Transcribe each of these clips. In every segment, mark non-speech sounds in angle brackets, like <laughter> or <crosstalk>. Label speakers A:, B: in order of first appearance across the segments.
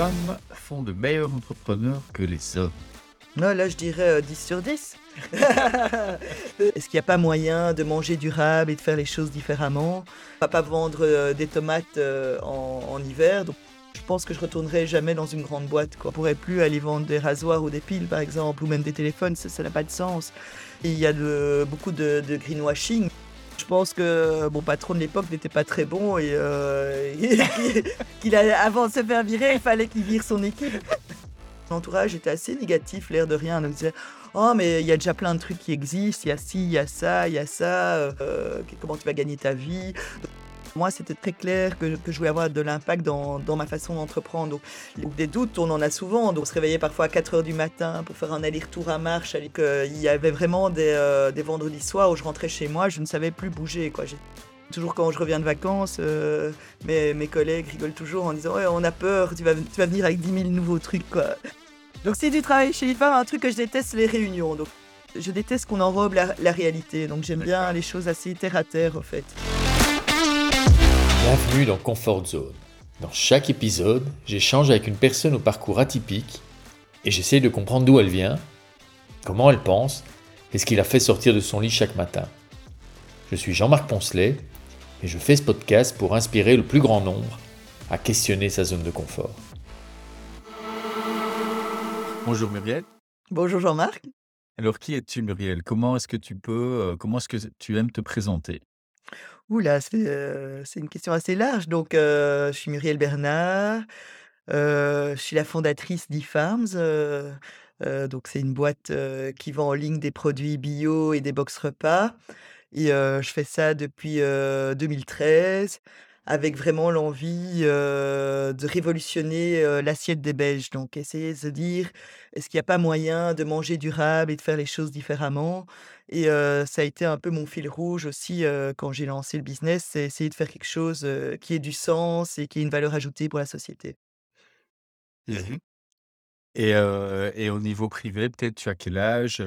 A: femmes font de meilleurs entrepreneurs que les hommes
B: Non, là, je dirais euh, 10 sur 10. <laughs> Est-ce qu'il n'y a pas moyen de manger durable et de faire les choses différemment? On va pas vendre euh, des tomates euh, en, en hiver. Donc, je pense que je retournerai jamais dans une grande boîte. Quoi. On pourrait plus aller vendre des rasoirs ou des piles, par exemple, ou même des téléphones. Ça n'a pas de sens. Il y a de- beaucoup de, de greenwashing. Je pense que mon patron de l'époque n'était pas très bon et euh, <laughs> qu'il a, avant de se faire virer, il fallait qu'il vire son équipe. L'entourage était assez négatif, l'air de rien. Donc, disait, oh, mais il y a déjà plein de trucs qui existent, il y a ci, il y a ça, il y a ça, euh, comment tu vas gagner ta vie? Moi, c'était très clair que, que je voulais avoir de l'impact dans, dans ma façon d'entreprendre. Donc, des doutes, on en a souvent. Donc, on se réveillait parfois à 4 heures du matin pour faire un aller-retour à marche. Il y avait vraiment des, euh, des vendredis soirs où je rentrais chez moi, je ne savais plus bouger. Quoi. Toujours quand je reviens de vacances, euh, mes, mes collègues rigolent toujours en disant ouais, on a peur, tu vas, tu vas venir avec 10 000 nouveaux trucs. Quoi. Donc si tu travailles chez IFA, un truc que je déteste, c'est les réunions. Donc, je déteste qu'on enrobe la, la réalité. Donc j'aime bien les choses assez terre à terre, en fait.
C: Bienvenue dans Comfort Zone. Dans chaque épisode, j'échange avec une personne au parcours atypique et j'essaie de comprendre d'où elle vient, comment elle pense et ce qui la fait sortir de son lit chaque matin. Je suis Jean-Marc Poncelet et je fais ce podcast pour inspirer le plus grand nombre à questionner sa zone de confort.
A: Bonjour Muriel.
B: Bonjour Jean-Marc.
A: Alors qui es-tu Muriel? Comment est-ce que tu peux, euh, comment est-ce que tu aimes te présenter?
B: Oula, c'est c'est une question assez large. Donc, je suis Muriel Bernard. je suis la fondatrice d'e-Farms. euh, donc, c'est une boîte qui vend en ligne des produits bio et des box repas. Et je fais ça depuis euh, 2013 avec vraiment l'envie euh, de révolutionner euh, l'assiette des Belges. Donc, essayer de se dire, est-ce qu'il n'y a pas moyen de manger durable et de faire les choses différemment? Et ça a été un peu mon fil rouge aussi, quand j'ai lancé le business, c'est essayer de faire quelque chose, qui ait du sens et qui ait une valeur ajoutée pour la société.
A: et, euh, et au niveau privé, peut-être tu as quel âge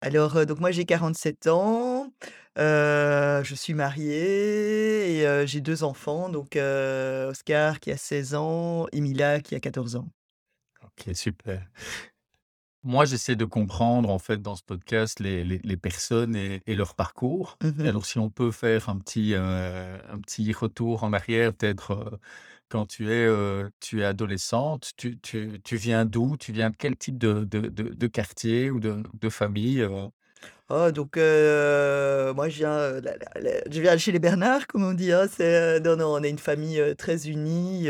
B: Alors, donc moi j'ai 47 ans, heu, je suis mariée et heu, j'ai 2 enfants, donc heu, Oscar qui a 16 ans et Mila qui a 14 ans.
A: Ok, super. Moi, j'essaie de comprendre en fait dans ce podcast les, les, les personnes et, et leur parcours.
B: Mmh
A: Alors, si on peut faire un petit, un petit retour en arrière, peut-être quand tu es, tu es adolescente, tu, tu, tu viens d'où? Tu viens de quel type de, de, de, de quartier ou de, de famille?
B: Oh donc heu, moi je viens, la je viens chez les Bernard comme on dit, hein, heu, non, non, on est une famille, très unie,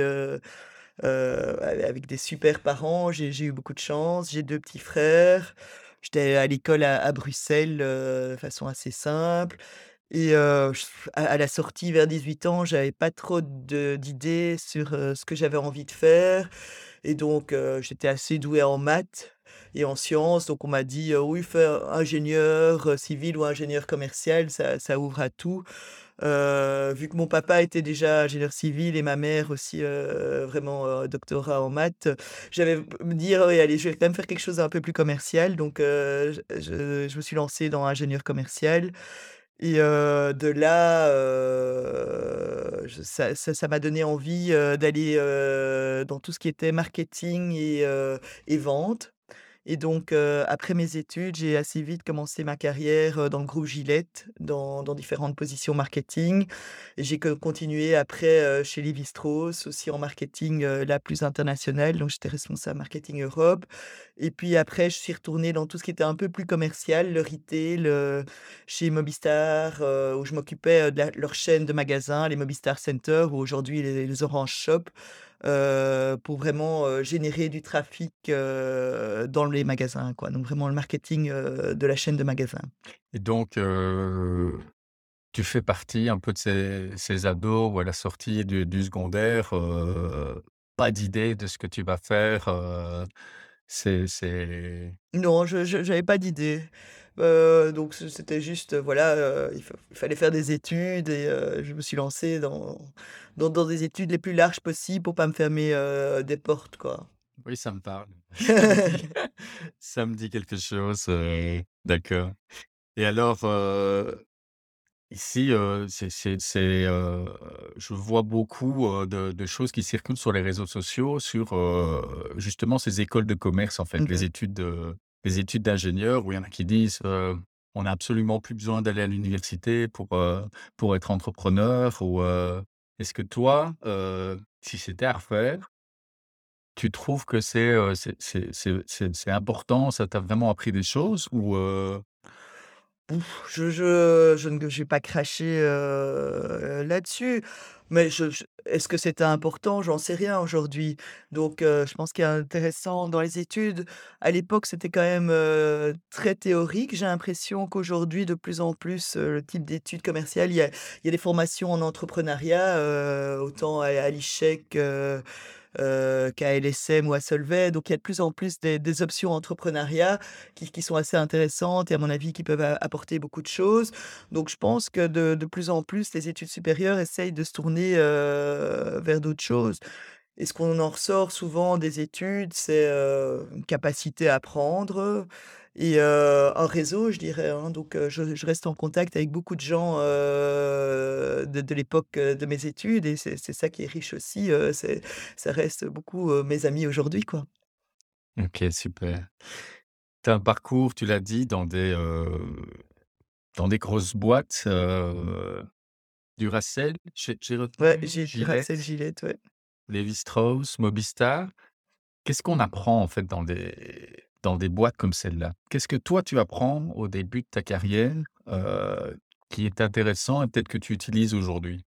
B: avec des super parents. J'ai eu beaucoup de chance, j'ai 2 petits frères. J'étais à l'école à Bruxelles, de façon assez simple et à la sortie vers 18 ans, j'avais pas trop d'idées sur, ce que j'avais envie de faire et donc j'étais assez doué en maths et en sciences, donc on m'a dit: «Heu, oui, fais ingénieur, civil ou ingénieur commercial, ça ça ouvre à tout». Vu que mon papa était déjà ingénieur civil et ma mère aussi, vraiment, doctorat en maths, j'avais me dire: «Oui, allez, je vais quand même faire quelque chose d'un peu plus commercial», donc je je me suis lancé dans ingénieur commercial et de là, ça m'a donné envie, d'aller, dans tout ce qui était marketing et et vente et donc après mes études, j'ai assez vite commencé ma carrière, dans le groupe Gillette, dans différentes positions marketing. Et j'ai continué après, chez Lévi-Strauss, aussi en marketing, là, plus international, donc j'étais responsable marketing Europe. Et puis après, je suis retournée dans tout ce qui était un peu plus commercial, le retail, chez Mobistar, où je m'occupais, de la leur chaîne de magasins, les Mobistar Center ou aujourd'hui les les Orange Shop, heu, pour vraiment, heu, générer du trafic, heu, dans les magasins, quoi. Donc vraiment le marketing, de la chaîne de magasins.
A: Et donc, euh, tu fais partie un peu de ces, ces ados où à la sortie du, du secondaire, euh, pas d'idée de ce que tu vas faire. euh, c'est, c'est...
B: Non, je j'avais pas d'idée, heu, donc c'était juste, heu, voilà, heu, il fa il fallait faire des études et je me suis lancée dans dans dans des études les plus larges possibles pour pas me fermer, des portes, quoi.
A: Oui, ça me parle. <laughs> <laughs> Ça me dit quelque chose. euh, d'accord. Et alors, euh, Ici, c'est je vois beaucoup, de de choses qui circulent sur les réseaux sociaux sur, justement ces écoles de commerce en fait, les
B: Mmh
A: études de les études d'ingénieurs où il y en a qui disent, «On n'a absolument plus besoin d'aller à l'université pour, pour être entrepreneur» ou, est-ce que toi, si c'était à refaire, tu trouves que c'est, c'est important, ça t'a vraiment appris des choses ou,
B: Je je je ne je vais pas cracher, heu, là-dessus, mais est-ce que c'était important? J'en sais rien aujourd'hui. Donc je pense qu'il a intéressant dans les études, à l'époque, c'était quand même, très théorique. J'ai l'impression qu'aujourd'hui, de plus en plus, le type d'études commerciales, il y a des formations en entrepreneuriat, autant à à heu, qu'à LSM ou à Solvay. Donc il y a de plus en plus des options entrepreneuriat qui sont assez intéressantes et à mon avis qui peuvent apporter beaucoup de choses. Donc je pense que de de plus en plus les études supérieures essayent de se tourner, heu, vers d'autres choses. Et ce qu'on en ressort souvent des études, c'est, heu, une capacité à apprendre, et heu, un réseau, je dirais, hein. Donc je je reste en contact avec beaucoup de gens, de de l'époque, de mes études et c'est ça qui est riche aussi, c'est ça reste beaucoup, mes amis aujourd'hui, quoi.
A: OK, super. Tu as un parcours, tu l'as dit, dans des, dans des grosses boîtes, Duracell, j'ai
B: Ouais,
A: retenu,
B: j'ai Duracell,
A: Gillette,
B: Gillette, ouais.
A: Lévi-Strauss, Mobistar. Qu'est-ce qu'on apprend, en fait, dans des dans des boîtes comme celle-là? Qu'est-ce que toi, tu apprends au début de ta carrière, heu, qui est intéressant et peut-être que tu utilises aujourd'hui?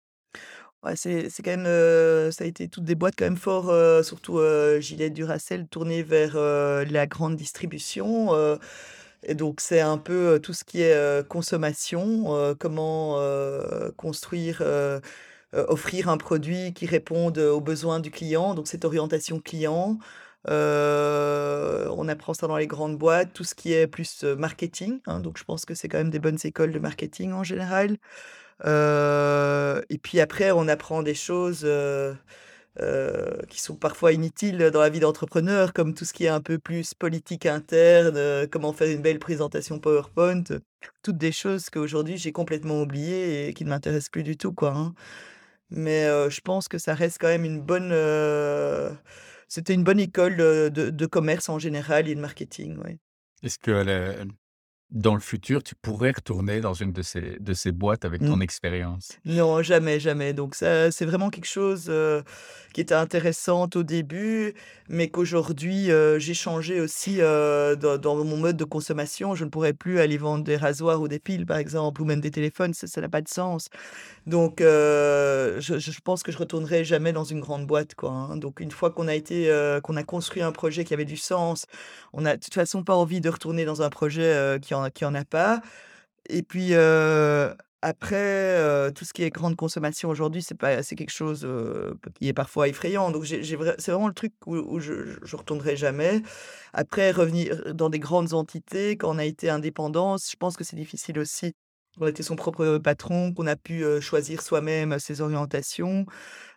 B: Ouais, c'est quand même, heu, ça a été toutes des boîtes quand même fort, heu, surtout, heu, Gillette, Duracell, tournées vers, la grande distribution, et donc c'est un peu, tout ce qui est, consommation, comment, construire, offrir un produit qui réponde, aux besoins du client, donc cette orientation client. On apprend ça dans les grandes boîtes, tout ce qui est plus, marketing, hein, donc je pense que c'est quand même des bonnes écoles de marketing en général. Et puis après on apprend des choses, qui sont parfois inutiles dans la vie d'entrepreneur, comme tout ce qui est un peu plus politique interne, comment faire une belle présentation PowerPoint, toutes des choses qu'aujourd'hui j'ai complètement oubliées et qui ne m'intéressent plus du tout, quoi, hein. Mais je pense que ça reste quand même une bonne, c'était une bonne école, de commerce en général et de marketing.
A: Est-ce que la dans le futur, tu pourrais retourner dans une de ces de ces boîtes avec ton
B: Mmh.
A: expérience?
B: Non, jamais, jamais. Donc ça, c'est vraiment quelque chose, qui était intéressante au début, mais qu'aujourd'hui, j'ai changé aussi, dans dans mon mode de consommation. Je ne pourrais plus aller vendre des rasoirs ou des piles, par exemple, ou même des téléphones, ça n'a pas de sens. Donc je je pense que je retournerai jamais dans une grande boîte, quoi, hein. Donc une fois qu'on a été, qu'on a construit un projet qui avait du sens, on a de toute façon pas envie de retourner dans un projet, qui en qui en a pas. Et puis, après, tout ce qui est grande consommation aujourd'hui, c'est quelque chose, qui est parfois effrayant. Donc c'est vraiment le truc où je je retournerai jamais. Après revenir dans des grandes entités, quand on a été indépendant, je pense que c'est difficile aussi. On était son propre patron, qu'on a pu, choisir soi-même ses orientations.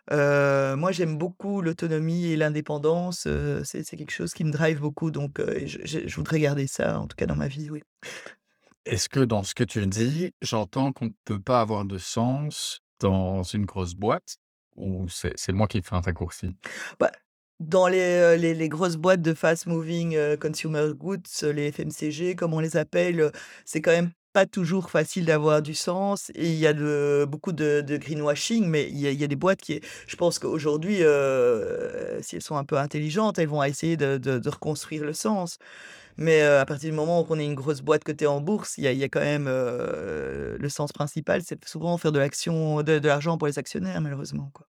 B: Moi, j'aime beaucoup l'autonomie et l'indépendance, c'est quelque chose qui me drive beaucoup donc je voudrais garder ça, en tout cas dans ma vie, oui.
A: Est-ce que dans ce que tu dis, j'entends qu'on ne peut pas avoir de sens dans une grosse boîte ou c'est moi qui fais un raccourci?
B: Bah, dans les, les les grosses boîtes de fast moving, consumer goods, les FMCG comme on les appelle, c'est quand même pas toujours facile d'avoir du sens et il y a beaucoup de greenwashing, mais il y a des boîtes qui je pense qu'aujourd'hui, heu, si elles sont un peu intelligentes, elles vont essayer de reconstruire le sens. Mais, heu, à partir du moment où on est une grosse boîte cotée en bourse, il y a quand même, heu, le sens principal, c'est souvent faire de l'action de l'argent pour les actionnaires malheureusement, quoi.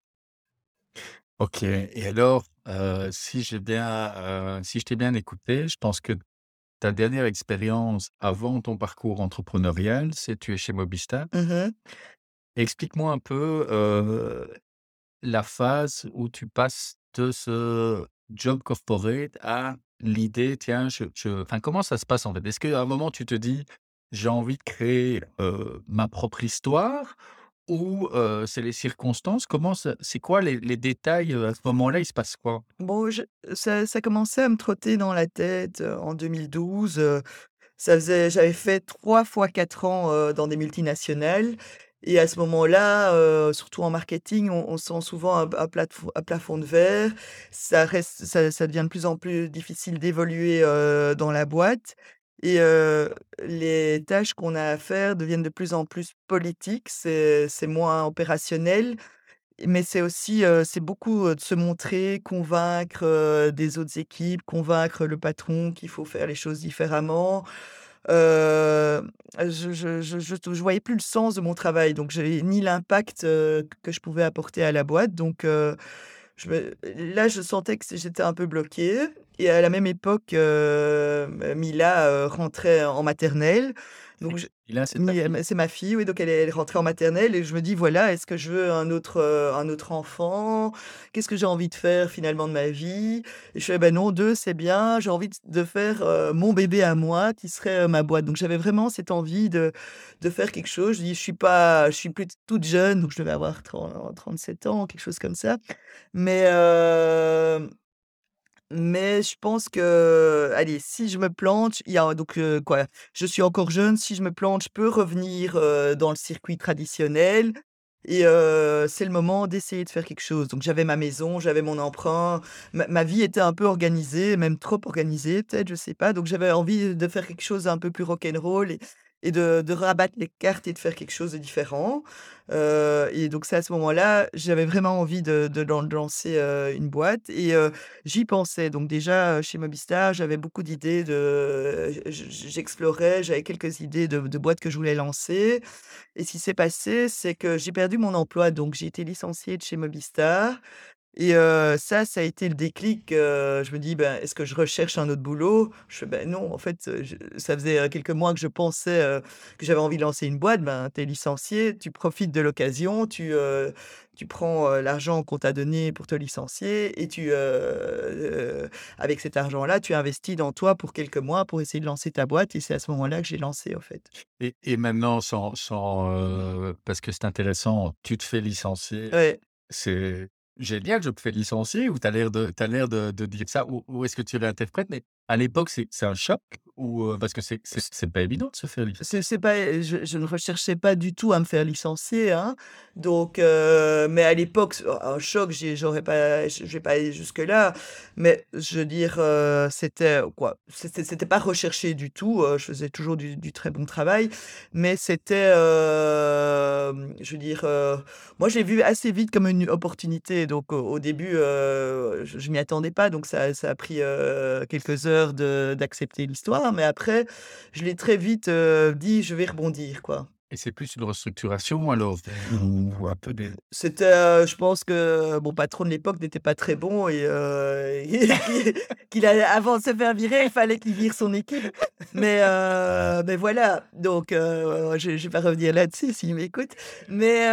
A: OK et alors, heu, si j'ai bien, si je t'ai bien écouté, je pense que ta dernière expérience avant ton parcours entrepreneurial, c'est tu es chez Mobistar.
B: Mmh
A: Explique-moi un peu, la phase où tu passes de ce job corporate à l'idée: «Tiens, je je» enfin, comment ça se passe, en fait? Est-ce qu'à un moment tu te dis: «J'ai envie de créer, ma propre histoire» ou, c'est les circonstances? Comment c'est quoi les détails, à ce moment-là, il se passe quoi?
B: Bon, je ça ça commençait à me trotter dans la tête, en 2012, heu, ça faisait j'avais fait 3 fois 4 ans, dans des multinationales et à ce moment-là, surtout en marketing, on sent souvent un un un plafond de verre. Ça reste ça ça devient de plus en plus difficile d'évoluer, dans la boîte et les tâches qu'on a à faire deviennent de plus en plus politiques. C'est moins opérationnel, mais c'est aussi, beaucoup, de se montrer, convaincre, des autres équipes, convaincre le patron qu'il faut faire les choses différemment. Je je voyais plus le sens de mon travail, donc j'avais ni l'impact, que je pouvais apporter à la boîte, donc là, je sentais que j'étais un peu bloquée et à la même époque, heu, Mila, heu, rentrait en maternelle, donc je
A: c'est
B: ma fille, oui, donc elle est elle est rentrée en maternelle et je me dis: «Voilà, est-ce que je veux un autre, heu, un autre enfant? Qu'est-ce que j'ai envie de faire finalement de ma vie?» et je fais: «Bah non, 2 c'est bien, j'ai envie de de faire, heu, mon bébé à moi qui serait, heu, ma boîte». Donc j'avais vraiment cette envie de de faire quelque chose. Je dis: «Je suis pas je suis plus toute jeune», donc je devais avoir tren 37 ans, quelque chose comme ça. Mais mais je pense que, allez, si je me plante, il y a donc quoi, je suis encore jeune, si je me plante, je peux revenir, dans le circuit traditionnel et c'est le moment d'essayer de faire quelque chose. Donc j'avais ma maison, j'avais mon emprunt, ma vie était un peu organisée, même trop organisée peut-être, je sais pas. Donc j'avais envie de faire quelque chose d'un peu plus rock'n'roll et et de de rabattre les cartes et de faire quelque chose de différent. Heu et donc c'est à ce moment-là, j'avais vraiment envie de de lan de lancer, heu, une boîte et heu, j'y pensais. Donc déjà, chez Mobistar, j'avais beaucoup d'idées de j'explorais, j'avais quelques idées de boîtes que je voulais lancer et ce qui s'est passé, c'est que j'ai perdu mon emploi, donc j'ai été licenciée de chez Mobistar et ça, ça a été le déclic, je me dis: «Ben, est-ce que je recherche un autre boulot?» je fais: «Ben non, en fait, je ça faisait, quelques mois que je pensais, que j'avais envie de lancer une boîte». Ben, tu es licencié, tu profites de l'occasion, tu, tu prends, l'argent qu'on t'a donné pour te licencier et tu, avec cet argent-là, tu investis dans toi pour quelques mois pour essayer de lancer ta boîte et c'est à ce moment-là que j'ai lancé, en fait.
A: Et et maintenant sans sans, parce que c'est intéressant, tu te fais licencier.
B: Ouais.
A: C'est génial, je me fais licencier ou tu as l'air de as de de dire ça ou est-ce que tu réinterprètes? Mais à l'époque, c'est un choc parce que c'est pas évident de se faire licencier.
B: C'est pas je ne recherchais pas du tout à me faire licencier, hein, donc mais à l'époque, c un choc, j'ai j'aurais pas vais pas aller jusque-là, mais je veux dire, heu, c'était quoi? C'était pas recherché du tout, je faisais toujours du très bon travail, mais c'était, je veux dire, moi, j'ai vu assez vite comme une opportunité, donc au début, je je m'y attendais pas, donc ça ça a pris, quelques heures d'accepter l'histoire, mais après, je l'ai très vite, heu, dit: «Je vais rebondir», quoi.
A: Et c'est plus une restructuration alors? Ou un peu des
B: C'était, heu, je pense que mon patron de l'époque n'était pas très bon et heu, <laughs> qu'il allait avant de se faire virer, il fallait qu'il vire son équipe. Mais heu, mais voilà, donc je je vais pas revenir là-dessus s'il m'écoute. Mais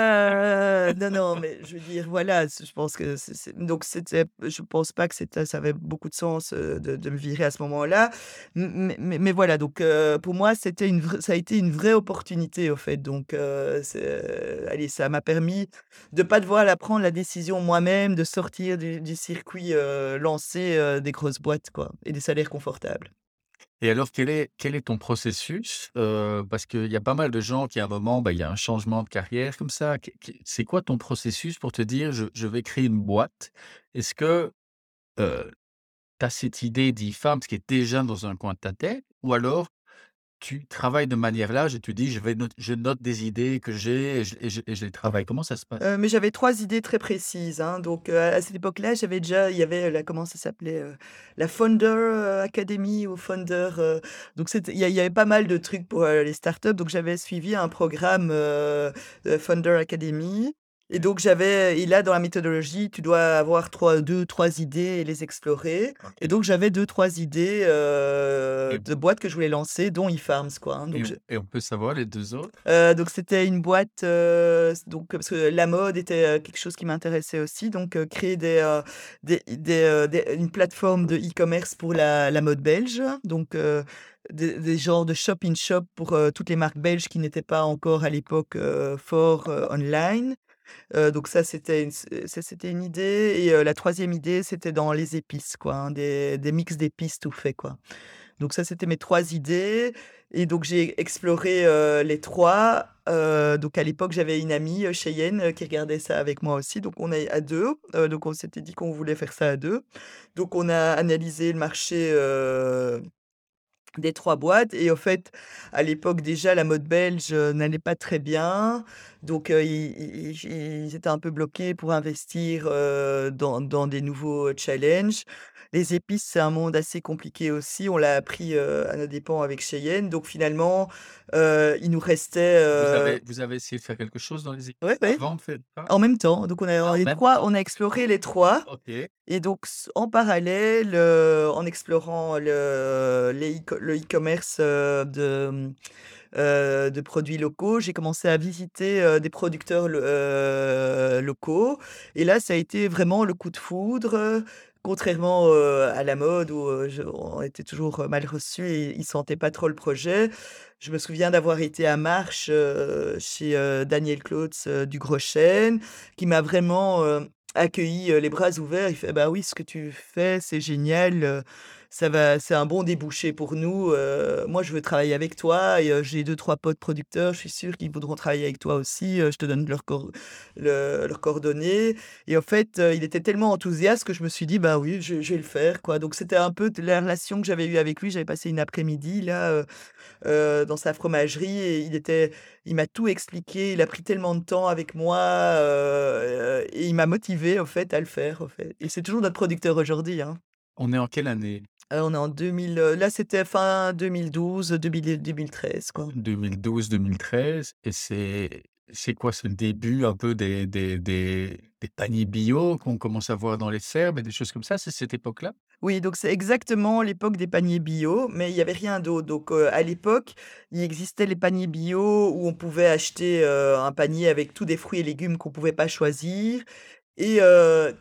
B: non, non, mais je veux dire, voilà, c je pense que c'est c'est donc c'était je pense pas que c'était ça avait beaucoup de sens, de de me virer à ce moment-là. Mais mais mais voilà, donc pour moi, c'était une vraie ça a été une vraie opportunité, au fait, donc allez, ça m'a permis de pas devoir la prendre la décision moi-même, de sortir du circuit, heu, lancé, des grosses boîtes, quoi et des salaires confortables.
A: Et alors quel est quel est ton processus? Heu, parce qu'il y a pas mal de gens qui à un moment, bah, il y a un changement de carrière comme ça. C'est quoi ton processus pour te dire: «Je je vais créer une boîte»? Est-ce que, tu as cette idée d'e-farm qui est déjà dans un coin de ta tête? Ou alors tu travailles de manière large et tu dis: «Je vais note je note des idées que j'ai et je et je et je les travaille». Comment ça se passe?
B: Heu, mais j'avais 3 idées très précises, hein, donc heu, à cette époque-là, j'avais déjà il y avait la comment ça s'appelait, la Founder, Academy ou Founder, donc il y y avait pas mal de trucs pour, les startups, donc j'avais suivi un programme, Founder Academy et donc j'avais et là, dans la méthodologie, tu dois avoir 3 2-3 idées et les explorer. Et donc j'avais 2-3 idées, heu,
A: Et
B: de boîtes que je voulais lancer, dont e-farms, quoi, hein,
A: et
B: donc
A: on
B: je
A: et on peut savoir les 2 autres?
B: Heu, donc c'était une boîte, heu, s donc parce que la mode était, quelque chose qui m'intéressait aussi, donc créer des, des des, une plateforme de e-commerce pour la la mode belge, donc des des genres de shop in shop pour, toutes les marques belges qui n'étaient pas encore à l'époque, heu, fort, online. Donc ça, c'était une idée et la troisième idée, c'était dans les épices, quoi, hein, des des mix d'épices tout faits, quoi. Donc ça, c'était mes 3 idées et donc j'ai exploré, les 3 Heu, donc à l'époque, j'avais une amie, Cheyenne, qui regardait ça avec moi aussi, donc on est à 2, heu, donc on s'était dit qu'on voulait faire ça à 2. Donc on a analysé le marché, des 3 boîtes et au fait, à l'époque déjà, la mode belge, n'allait pas très bien. Donc ils ils ils ils étaient un peu bloqués pour investir, dans dans des nouveaux, challenges. Les épices, c'est un monde assez compliqué aussi, on l'a appris, heu, à nos dépens avec Cheyenne. Donc finalement, il nous restait,
A: Vous avez vous avez essayé de faire quelque chose dans les équipes
B: ouais, ouais,
A: avant ça?
B: en même temps. Donc on a
A: Ah,
B: les
A: même
B: 3
A: temps?
B: on a exploré les 3
A: OK.
B: et donc en parallèle, en explorant le e e-commerce, de, heu, de produits locaux, j'ai commencé à visiter, heu, des producteurs heu, locaux et là, ça a été vraiment le coup de foudre, contrairement, à la mode où, je on était toujours, mal reçus et ils sentaient pas trop le projet. Je me souviens d'avoir été à Marche, chez, Daniel Klotz, du Gros Chêne, qui m'a vraiment, accueilli, les bras ouverts. Il fait: «Bah oui, ce que tu fais, c'est génial, ça va c'est un bon débouché pour nous, moi je veux travailler avec toi et j'ai deux trois potes producteurs, je suis sûre qu'ils voudront travailler avec toi aussi, je te donne leurs cor le leurs coordonnées» et en fait, il était tellement enthousiaste que je me suis dit: «Bah oui, je vais le faire, quoi». Donc c'était un peu la relation que j'avais eue avec lui. J'avais passé une après-midi là, dans sa fromagerie et il était il m'a tout expliqué. Il a pris tellement de temps avec moi, et il m'a motivé au fait, à le faire, au fait et c'est toujours notre producteur aujourd'hui, hein.
A: On est en quelle année?
B: Heu, on est en 2000, heu, là, c'était fin 2012, 2000 2013, quoi.
A: 2012-2013 et c'est c'est quoi? Le début un peu des des des des paniers bio qu'on commence à voir dans les fermes et des choses comme ça, c'est cette époque-là?
B: Oui, donc c'est exactement l'époque des paniers bio, mais il y avait rien d'autre. Donc, heu, à l'époque, il existait les paniers bio où on pouvait acheter, un panier avec tous des fruits et légumes qu'on pouvait pas choisir et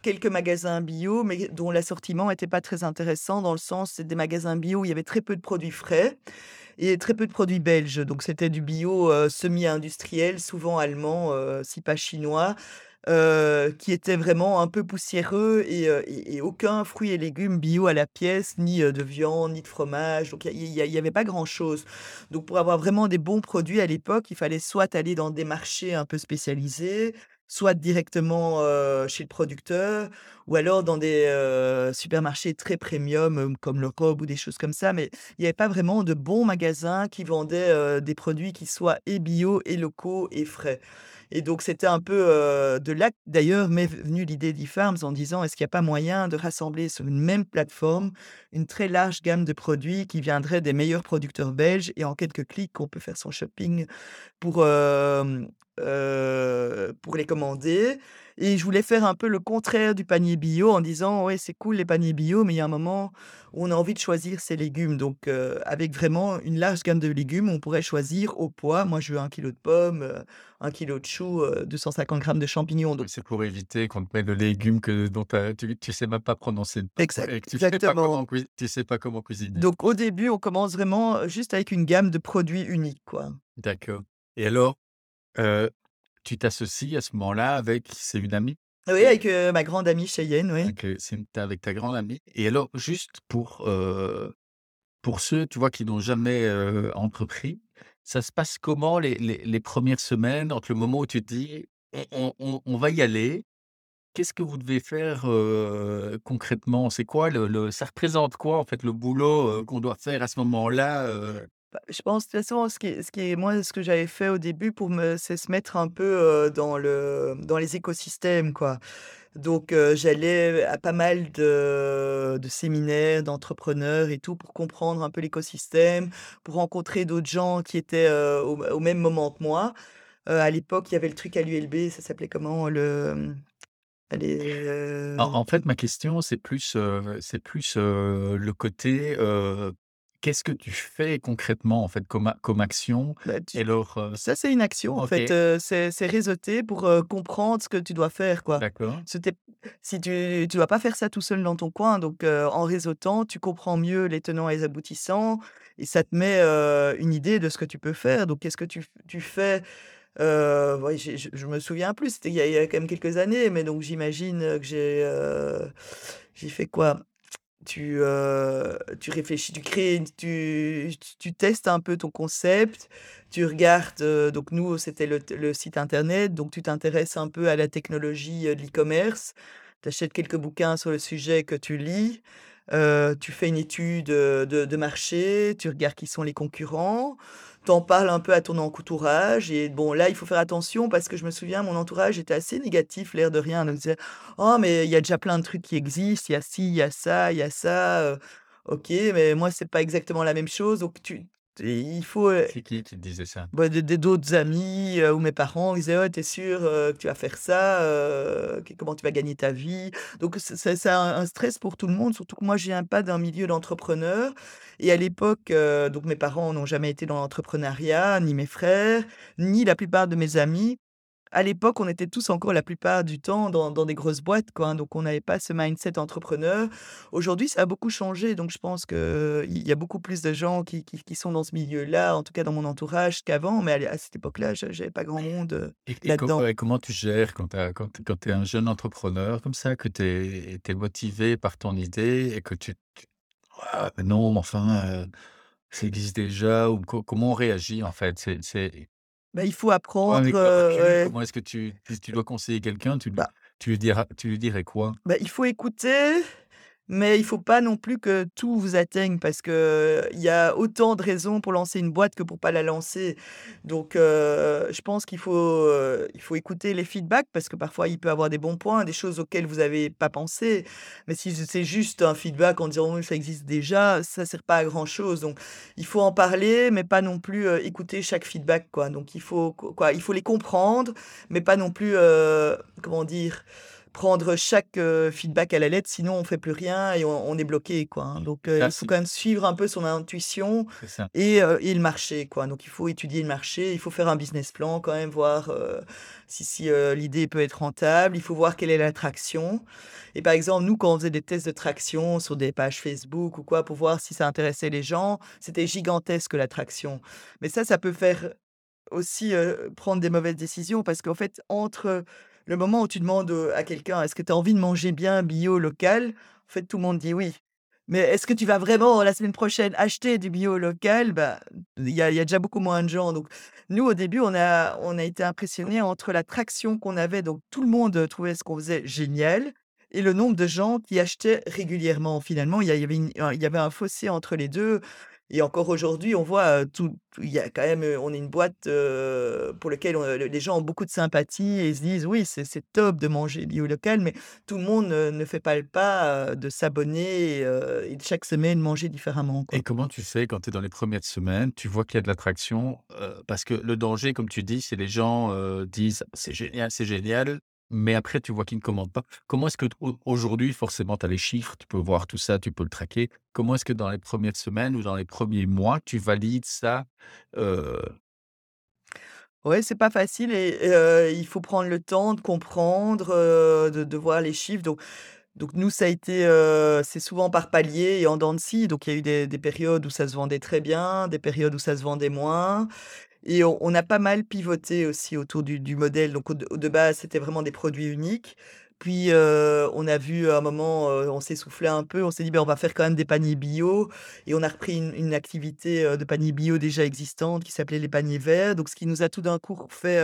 B: quelques magasins bio, mais dont l'assortiment était pas très intéressant dans le sens, c'est des magasins bio où il y avait très peu de produits frais et très peu de produits belges. Donc c'était du bio, semi-industriel, souvent allemand, si pas chinois, qui était vraiment un peu poussiéreux et et et aucun fruit et légumes bio à la pièce, ni, de viande, ni de fromage. Donc il y a il y a il y avait pas grand-chose. Donc pour avoir vraiment des bons produits à l'époque, il fallait soit aller dans des marchés un peu spécialisés, soit directement, chez le producteur ou alors dans des, supermarchés très premium, comme le Coop ou des choses comme ça. Mais il y avait pas vraiment de bons magasins qui vendaient, des produits qui soient et bio et locaux et frais. Et donc c'était un peu, de là, d'ailleurs, m'est venue l'idée d'eFarms en disant: «Est-ce qu'il y a pas moyen de rassembler sur une même plateforme une très large gamme de produits qui viendraient des meilleurs producteurs belges et en quelques clics, on peut faire son shopping pour les commander? Et je voulais faire un peu le contraire du panier bio en disant: «Ouais, c'est cool les paniers bio, mais il y a un moment où on a envie de choisir ses légumes». Donc, avec vraiment une large gamme de légumes, on pourrait choisir au poids. Moi, je veux un kilo de pommes, 1 kilo de choux, heu, 250 grammes de champignons, donc
A: c'est pour éviter qu'on te mette de légumes que dont tu tu sais même pas prononcer
B: exact
A: et que tu sais pas
B: exactement.
A: comment cui tu sais pas comment cuisiner.
B: Donc au début, on commence vraiment, juste avec une gamme de produits uniques, quoi.
A: D'accord et alors, tu t'associes à ce moment-là avec c'est une amie?
B: Oui, avec, ma grande amie Cheyenne, oui.
A: Avec ta grande amie et alors juste pour, pour ceux, tu vois, qui n'ont jamais, entrepris, ça se passe comment les les les 1 semaines entre le moment où tu te dis: «On on on on va y aller». Qu'est-ce que vous devez faire, concrètement? C'est quoi le le ça représente quoi, en fait, le boulot, qu'on doit faire à ce moment-là?
B: Bah, je pense de toute façon, ce qui est ce qui est moi, ce que j'avais fait au début pour me c'est se mettre un peu, dans le dans les écosystèmes, quoi. Donc, j'allais à pas mal de de séminaires d'entrepreneurs et tout pour comprendre un peu l'écosystème, pour rencontrer d'autres gens qui étaient, au au même moment que moi. À l'époque, il y avait le truc à l'ULB, ça s'appelait comment? Le, allez,
A: En fait, ma question, c'est plus, c'est plus, le côté, qu'est-ce que tu fais concrètement, en fait, comme action?
B: bah,
A: Et
B: tu
A: alors, heu
B: Ça, c'est une action, en fait, c'est réseauter pour, comprendre ce que tu dois faire, quoi.
A: d'accord.
B: Si tu tu dois pas faire ça tout seul dans ton coin, donc en réseautant, tu comprends mieux les tenants et les aboutissants et ça te met, une idée de ce que tu peux faire. Donc qu'est-ce que tu fais? Ouais, j'ai je je me souviens plus, c'était il y a il y a quand même quelques années, mais donc j'imagine, que j'ai, heu, j'ai fait quoi? Tu, heu, tu réfléchis, tu crées tu tu testes un peu ton concept, tu regardes, heu, donc nous, c'était le le site internet, donc tu t'intéresses un peu à la technologie, heu, de l'e-commerce. Tu achètes quelques bouquins sur le sujet que tu lis, tu fais une étude, de de marché, tu regardes qui sont les concurrents, tu en parles un peu à ton entourage et bon, là, il faut faire attention parce que je me souviens, mon entourage était assez négatif, l'air de rien. Donc, ils disaient: «Oh mais il y a déjà plein de trucs qui existent, il y a ci, il y a ça, il y a ça, heu, OK, mais moi, c'est pas exactement la même chose». Donc tu t il faut,
A: C'est qui qui te disait ça?
B: bah, des des d'autres amis, ou mes parents, ils disaient: «Ouais, tu es sûr, que tu vas faire ça, que comment tu vas gagner ta vie?» donc c'est c'est c'est un un stress pour tout le monde, surtout que moi, je viens pas d'un milieu d'entrepreneurs et à l'époque, donc mes parents n'ont jamais été dans l'entrepreneuriat, ni mes frères, ni la plupart de mes amis. À l'époque, on était tous encore la plupart du temps dans dans des grosses boîtes, quoi, hein, donc on n'avait pas ce mindset entrepreneur. Aujourd'hui, ça a beaucoup changé, donc je pense qu'il y a beaucoup plus de gens qui qui qui sont dans ce milieu-là, en tout cas dans mon entourage, qu'avant, mais à cette époque-là, je j'avais pas grand monde, heu,
A: Et et comment tu gères quand tu es un jeune entrepreneur comme ça, que tu es motivé par ton idée et que tu tu «Ah mais non, mais enfin, ça existe déjà» ou co comment on réagit en fait? C'est
B: Bah, il faut apprendre, ouais.
A: comment est-ce que tu tu dois conseiller quelqu'un, tu lui
B: Bah
A: tu lui diras tu lui dirais quoi?
B: bah, il faut écouter, mais il faut pas non plus que tout vous atteigne parce qu'il y a autant de raisons pour lancer une boîte que pour pas la lancer. Donc je pense qu'il faut, il faut écouter les feedbacks parce que parfois il peut avoir des bons points, des choses auxquelles vous avez pas pensé. Mais si c'est juste un feedback en disant: «Oui, ça existe déjà», ça sert pas à grand chose. Donc il faut en parler, mais pas non plus, écouter chaque feedback, quoi. Donc il faut quoi, il faut les comprendre, mais pas non plus, comment dire? Prendre chaque, feedback à la lettre, sinon on fait plus rien et on on est bloqué, quoi, hein. Donc il faut quand même suivre un peu son intuition et et le marché, quoi. Donc il faut étudier le marché, il faut faire un business plan quand même, voir, si si, l'idée peut être rentable. Il faut voir quelle est l'attraction et par exemple, nous, quand on faisait des tests de traction sur des pages Facebook ou quoi, pour voir si ça intéressait les gens, c'était gigantesque l'attraction. Mais ça, ça peut faire aussi, prendre des mauvaises décisions parce qu'en fait, entre le moment où tu demandes, à quelqu'un: «Est-ce que tu as envie de manger bien, bio, local?» en fait, tout le monde dit: «Oui». Mais est-ce que tu vas vraiment la semaine prochaine acheter du bio local? Bah, il y a y a déjà beaucoup moins de gens. Donc nous, au début, on a on a été impressionnés entre l'attraction qu'on avait, donc tout le monde, trouvait ce qu'on faisait génial et le nombre de gens qui achetaient régulièrement. Finalement, il y il y avait un fossé entre les 2 et encore aujourd'hui, on voit, tout il y a quand même, on est une boîte, pour lequel, heu, le les gens ont beaucoup de sympathie et ils se disent: «Oui, c'est top de manger bio local», mais tout le monde ne fait pas le pas, de s'abonner et heu et de chaque semaine manger différemment,
A: Et comment tu fais quand tu es dans les premières semaines, tu vois qu'il y a de l'attraction? Parce que le danger, comme tu dis, c'est les gens, disent: «C'est génial, c'est génial», mais après tu vois qu'ils ne commandent pas. Comment est-ce que aujourd'hui, forcément, tu as les chiffres, tu peux voir tout ça, tu peux le traquer. Comment est-ce que dans les premières semaines ou dans les premiers mois, tu valides ça? Heu,
B: Ouais, c'est pas facile et heu, il faut prendre le temps de comprendre, heu, de voir les chiffres donc donc nous, ça a été, heu, c'est souvent par palier et en dents de scie. Donc il y a eu des des périodes où ça se vendait très bien, des périodes où ça se vendait moins et on a pas mal pivoté aussi autour du modèle. Donc au de base, c'était vraiment des produits uniques. Puis, heu, on a vu à un moment, heu, on s'essoufflait un peu, on s'est dit: «Beh, on va faire quand même des paniers bio» et on a repris une activité, heu, de paniers bio déjà existante qui s'appelait les paniers verts. Donc ce qui nous a tout d'un coup fait,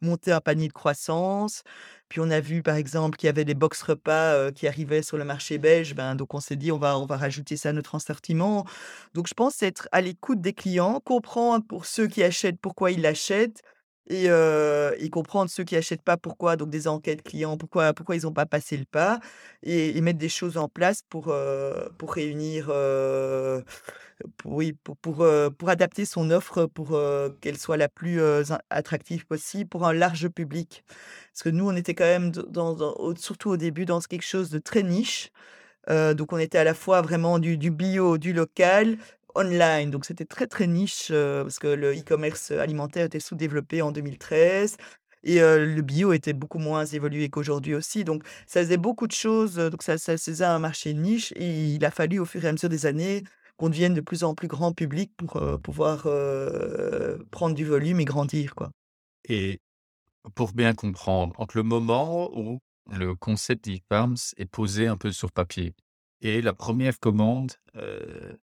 B: monter un panier de croissance. Puis on a vu par exemple qu'il y avait des box repas, qui arrivaient sur le marché belge, ben, donc on s'est dit: «On va on va rajouter ça à notre assortiment». Donc je pense être à l'écoute des clients, comprendre pour ceux qui achètent, pourquoi ils l'achètent et comprendre ceux qui achètent pas pourquoi, donc des enquêtes clients, pourquoi pourquoi ils ont pas passé le pas et et mettre des choses en place pour, pour réunir, pour oui, pour pour, pour adapter son offre pour, qu'elle soit la plus, attractive possible pour un large public. Parce que nous, on était quand même dans surtout au début, dans quelque chose de très niche. Donc on était à la fois vraiment du bio, du local, online. Donc c'était très, très niche, parce que le e-commerce, alimentaire était sous-développé en 2013 et le bio était beaucoup moins évolué qu'aujourd'hui aussi. Donc ça faisait beaucoup de choses, donc ça ça faisait un marché niche et il a fallu au fur et à mesure des années qu'on devienne de plus en plus grand public pour, pouvoir, prendre du volume et grandir, quoi.
A: et pour bien comprendre, entre le moment où le concept d'e-farms est posé un peu sur papier et la première commande,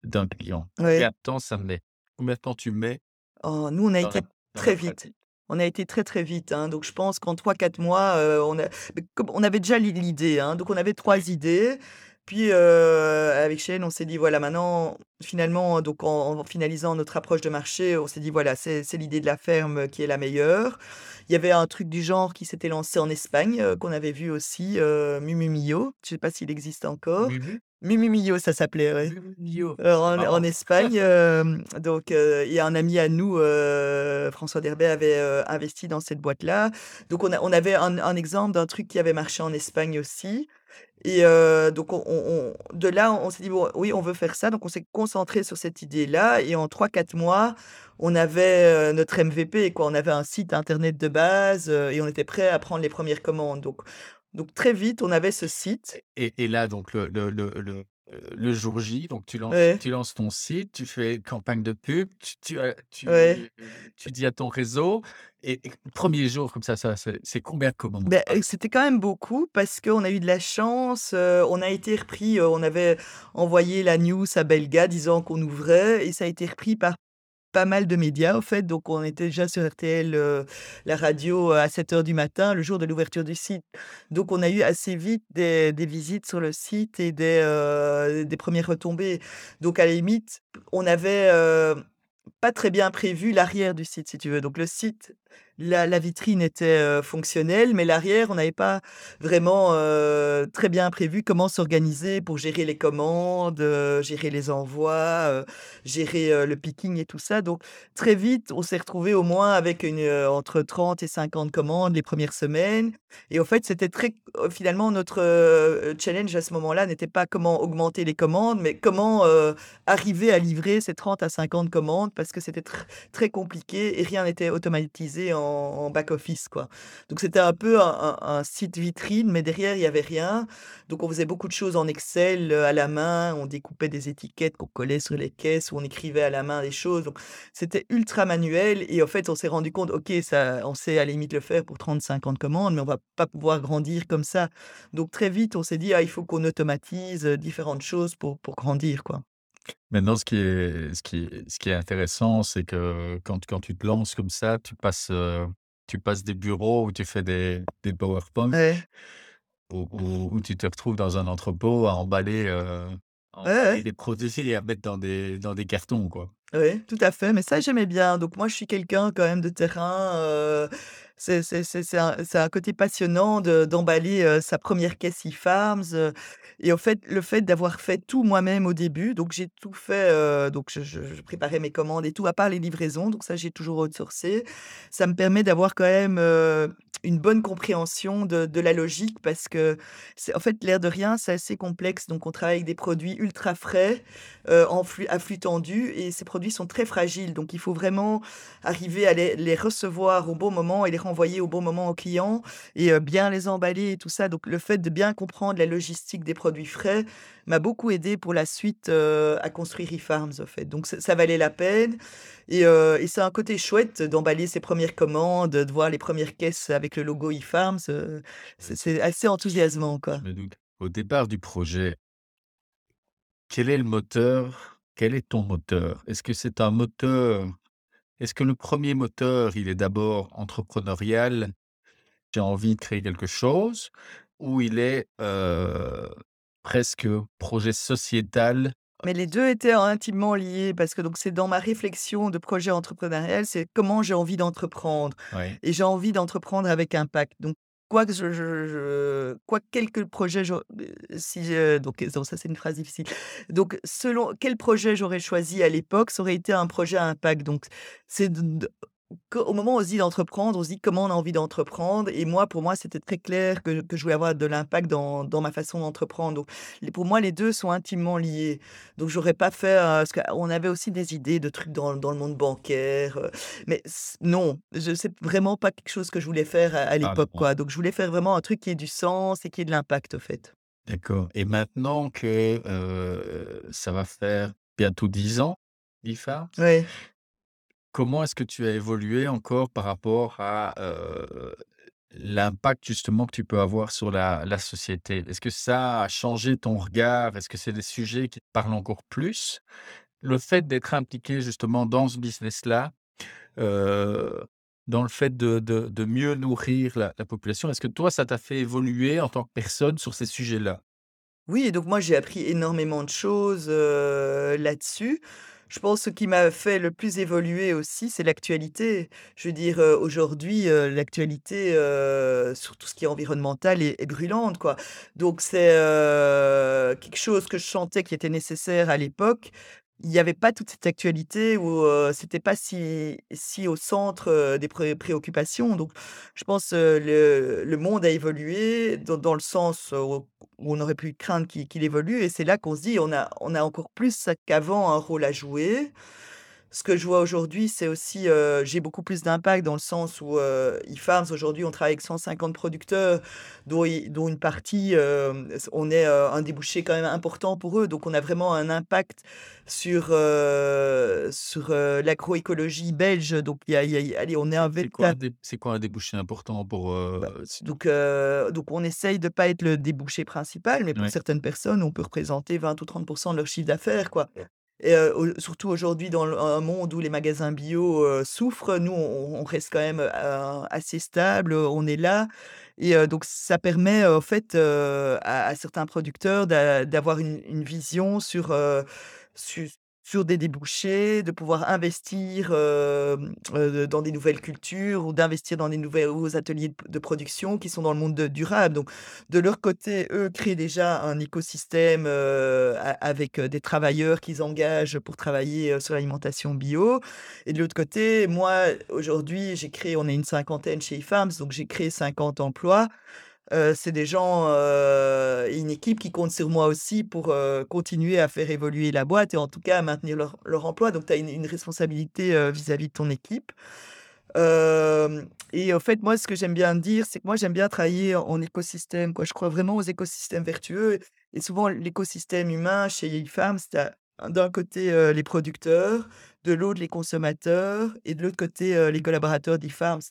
A: d'un client.
B: Ouais.
A: Combien de temps ça met? Combien de temps tu mets
B: Oh, nous, on a été très vite. On a été très, très vite, hein, donc je pense qu'en trois quatre mois, heu, on a on avait déjà l'i l'idée, hein, donc on avait 3 idées. Puis, heu, avec Shane, on s'est dit: «Voilà, maintenant, finalement», donc en en finalisant notre approche de marché, on s'est dit: «Voilà, c'est l'idée de la ferme qui est la meilleure». Il y avait un truc du genre qui s'était lancé en Espagne, heu, qu'on avait vu aussi, heu, Miu Mio. Je sais pas s'il existe encore.
A: Mumu?
B: Miu Mio, ça s'appelait, ouais.
A: C'est
B: en. Espagne, donc il y a un ami à nous, François Derbet avait, investi dans cette boîte-là. Donc on a on avait un un exemple d'un truc qui avait marché en Espagne aussi et heu, donc on de là, on s'est dit: «Bon, oui, on veut faire ça», donc on s'est concentré sur cette idée-là et en trois quatre mois, on avait, heu, notre MVP, quoi. On avait un site internet de base, heu et on était prêt à prendre les premières commandes. Donc donc très vite, on avait ce site.
A: Et et là, donc le le le le, jour J, donc tu lances
B: Ouais,
A: tu lances ton site, tu fais campagne de pub, tu tu,
B: ouais.
A: tu dis à ton réseau et et 1 jour comme ça, ça c'est combien de commandes? Par
B: heu, c'était quand même beaucoup parce qu'on a eu de la chance, heu, on a été repris, on avait envoyé la news à Belga disant qu'on ouvrait et ça a été repris par pas mal de médias, au fait. Donc on était déjà sur RTL, heu, la radio, heu, à sept heures du matin, le jour de l'ouverture du site. Donc on a eu assez vite des des visites sur le site et des, heu, des premières retombées. Donc à la limite, on avait, pas très bien prévu l'arrière du site, si tu veux. Donc le site, la vitrine était, fonctionnelle, mais l'arrière, on n'avait pas vraiment, très bien prévu comment s'organiser pour gérer les commandes, gérer les envois, gérer, le picking et tout ça. Donc très vite, on s'est retrouvé au moins avec une, entre 30 et 50 commandes les premières semaines et au fait, c'était très finalement notre, challenge à ce moment-là n'était pas comment augmenter les commandes, mais comment, arriver à livrer ces 30 à 50 commandes parce que c'était tr très compliqué et rien n'était automatisé en en back office, quoi. Donc c'était un peu un site vitrine, mais derrière, il y avait rien. Donc on faisait beaucoup de choses en Excel, heu, à la main, on découpait des étiquettes qu'on collait sur les caisses on écrivait à la main des choses. C'était ultra manuel et en fait, on s'est rendu compte, OK, ça on sait à la limite le faire pour 30-50 commandes, mais on va pas pouvoir grandir comme ça. Donc très vite, on s'est dit: «Ah, il faut qu'on automatise, heu, différentes choses pour pour grandir, quoi».
A: Maintenant, ce qui est ce qui est ce qui est intéressant, c'est que quand quand tu te lances comme ça, tu passes, heu, tu passes des bureaux où tu fais des des PowerPoint,
B: Ouais.
A: où où où tu te retrouves dans un entrepôt à emballer,
B: ouais.
A: des produits et à mettre dans des dans des cartons, quoi.
B: Oui, tout à fait, mais ça j'aimais bien. Donc moi je suis quelqu'un quand même de terrain, heu, c'est c'est c'est c'est un un côté passionnant de d'emballer, sa première caisse e-Farms, et au fait, le fait d'avoir fait tout moi-même au début, donc j'ai tout fait, donc je préparais mes commandes et tout, à part les livraisons, donc ça j'ai toujours outsourcé. Ça me permet d'avoir quand même, une bonne compréhension de de la logique parce que c'est en fait, l'air de rien, c'est assez complexe, donc on travaille avec des produits ultra frais, en flux à flux tendu et ces produits sont très fragiles. Donc il faut vraiment arriver à les les recevoir au bon moment et les renvoyer au bon moment aux clients et bien les emballer et tout ça. Donc le fait de bien comprendre la logistique des produits frais m'a beaucoup aidé pour la suite, à construire eFarms, au fait. Donc ça ça valait la peine et c'est un côté chouette d'emballer ses premières commandes, de voir les premières caisses avec le logo eFarms, c'est assez enthousiasmant, quoi.
A: Au départ du projet, quel est le moteur? Quel est ton moteur? Est-ce que c'est un moteur est-ce que le premier moteur, il est d'abord entrepreneurial, j'ai envie de créer quelque chose, ou il est, presque projet sociétal?
B: Mais les 2 étaient intimement liés parce que donc c'est dans ma réflexion de projet entrepreneurial, c'est comment j'ai envie d'entreprendre
A: Oui.
B: et j'ai envie d'entreprendre avec impact. Donc quoi que je je je quoi que le projet j'au heu, si je donc non, ça c'est une phrase difficile. Donc selon quel projet j'aurais choisi à l'époque, ça aurait été un projet à impact. Donc c'est Qu'au moment où on se dit d'entreprendre, on se dit: «Comment on a envie d'entreprendre?» et moi, pour moi, c'était très clair que que je voulais avoir de l'impact dans dans ma façon d'entreprendre. Donc les pour moi, les 2 sont intimement liés. Donc j'aurais pas fait, heu, parce qu'on avait aussi des idées de trucs dans dans le monde bancaire, heu, mais non, je c'est vraiment pas quelque chose que je voulais faire à à
A: Ah
B: l'époque, quoi. Donc je voulais faire vraiment un truc qui ait du sens et qui ait de l'impact, au fait.
A: d'accord et maintenant que, heu, ça va faire bientôt 10 ans, l'IFARS,
B: Ouais.
A: Comment est-ce que tu as évolué encore par rapport à, l'impact justement que tu peux avoir sur la société? Est-ce que ça a changé ton regard? Est-ce que c'est des sujets qui te parlent encore plus? Le fait d'être impliqué justement dans ce business-là, dans le fait de de mieux nourrir la la population, est-ce que toi, ça t'a fait évoluer en tant que personne sur ces sujets-là?
B: Oui et donc moi j'ai appris énormément de choses, là-dessus. Je pense ce qui m'a fait le plus évoluer aussi, c'est l'actualité. Je veux dire, aujourd'hui, l'actualité, sur tout ce qui est environnemental est brûlante, quoi. Donc c'est, quelque chose que je sentais qui était nécessaire à l'époque. Il y avait pas toute cette actualité où, heu, c'était pas si si au centre, des pré préoccupations. Donc je pense, heu, le le monde a évolué dans dans le sens, où on aurait pu craindre qu'il qu'il évolue et c'est là qu'on se dit: «On a on a encore plus qu'avant un rôle à jouer». Ce que je vois aujourd'hui, c'est aussi, j'ai beaucoup plus d'impact dans le sens où, eFarms aujourd'hui, on travaille avec 150 producteurs, dont dont une partie, on est, un débouché quand même important pour eux. Donc on a vraiment un impact sur, sur, l'agroécologie belge. Donc y a y a il y a allez, on est un
A: C'est quoi un
B: véritable
A: c'est quoi un débouché important pour,
B: bah, donc donc on essaye de pas être le débouché principal, mais pour
A: ouais,
B: certaines personnes, on peut représenter 20 ou 30 de leur chiffre d'affaires, quoi. Et surtout aujourd'hui dans un monde où les magasins bio, souffrent, nous on reste quand même, assez stable, on est là. Et donc ça permet, en fait, à certains producteurs d'a d'avoir une vision sur, sur des débouchés, de pouvoir investir, dans des nouvelles cultures ou d'investir dans des nouveaux ateliers de production qui sont dans le monde de durable. Donc de leur côté, eux créent déjà un écosystème, avec, des travailleurs qu'ils engagent pour travailler, sur l'alimentation bio et de l'autre côté, moi, aujourd'hui, j'ai créé on est une cinquantaine chez eFarms, donc j'ai créé 50 emplois. C'est des gens, une équipe qui compte sur moi aussi pour, continuer à faire évoluer la boîte et en tout cas à maintenir leur emploi. Donc tu as une une responsabilité, vis-à-vis de ton équipe. Et en fait, moi, ce que j'aime bien dire, c'est que moi, j'aime bien travailler en écosystème, quoi. Je crois vraiment aux écosystèmes vertueux et souvent l'écosystème humain chez tu as d'un côté, les producteurs, de l'autre les consommateurs et de l'autre côté, les collaborateurs d'eFarms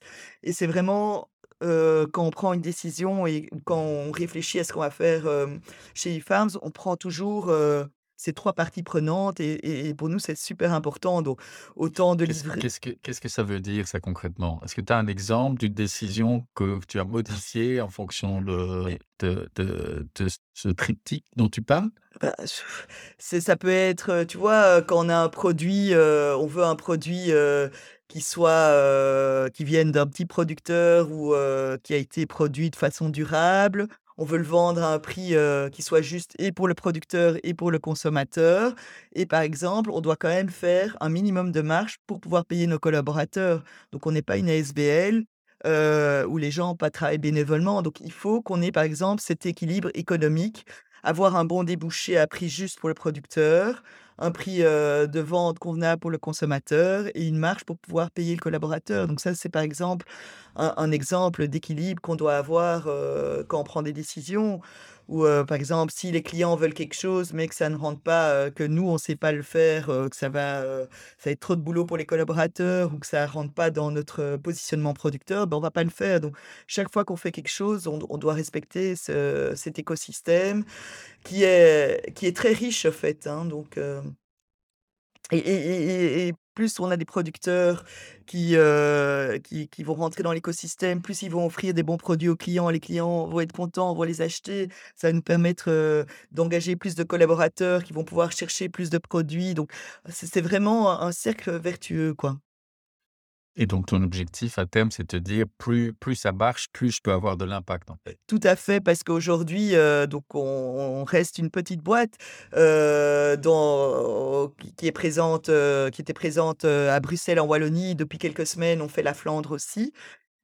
B: et c'est vraiment, heu, quand on prend une décision et quand on réfléchit à ce qu'on va faire, hem, chez eFarms, on prend toujours, heu, ces 3 parties prenantes et pour nous, c'est super important donc autant de
A: qu'est-ce
B: livrer
A: qu'est-ce que qu'est-ce que ça veut dire ça concrètement? Est-ce que tu as un exemple d'une décision que tu as modifiée en fonction de de de de ce triptyque dont tu parles?
B: Bah, c'est ça peut être, tu vois, quand on a un produit, heu, on veut un produit, heu, qui soit, heu, qui vienne d'un petit producteur ou, qui a été produit de façon durable. On veut le vendre à un prix, heu, qui soit juste et pour le producteur et pour le consommateur et par exemple, on doit quand même faire un minimum de marge pour pouvoir payer nos collaborateurs. Donc on n'est pas une ASBL, heu, où les gens pas travaillent bénévolement. Donc il faut qu'on ait par exemple cet équilibre économique avoir un bon débouché à prix juste pour le producteur, un prix, de vente convenable pour le consommateur et une marge pour pouvoir payer le collaborateur. Donc ça, c'est par exemple un exemple d'équilibre qu'on doit avoir, quand on prend des décisions ou, par exemple, si les clients veulent quelque chose, mais que ça ne rentre pas, que nous, on ne sait pas le faire, que ça va, ça va être trop de boulot pour les collaborateurs ou que ça ne rentre pas dans notre, positionnement producteur, ben, on va pas le faire. Donc chaque fois qu'on fait quelque chose, on doit respecter ce cet écosystème qui est qui est très riche, en fait, hein, donc et et et plus on a des producteurs qui, heu, qui qui vont rentrer dans l'écosystème, plus ils vont offrir des bons produits aux clients. Les clients vont être contents, vont les acheter. Ça va nous permettre, heu, d'engager plus de collaborateurs qui vont pouvoir chercher plus de produits, donc c'est vraiment un cercle vertueux, quoi.
A: Et donc ton objectif à terme, c'est de te dire: «Plus plus ça marche, plus je peux avoir de l'impact»?
B: Tout à fait, parce qu'aujourd'hui, donc on reste une petite boîte, dans qui est présente, heu, qui était présente, à Bruxelles, en Wallonie. Depuis quelques semaines, on fait la Flandre aussi.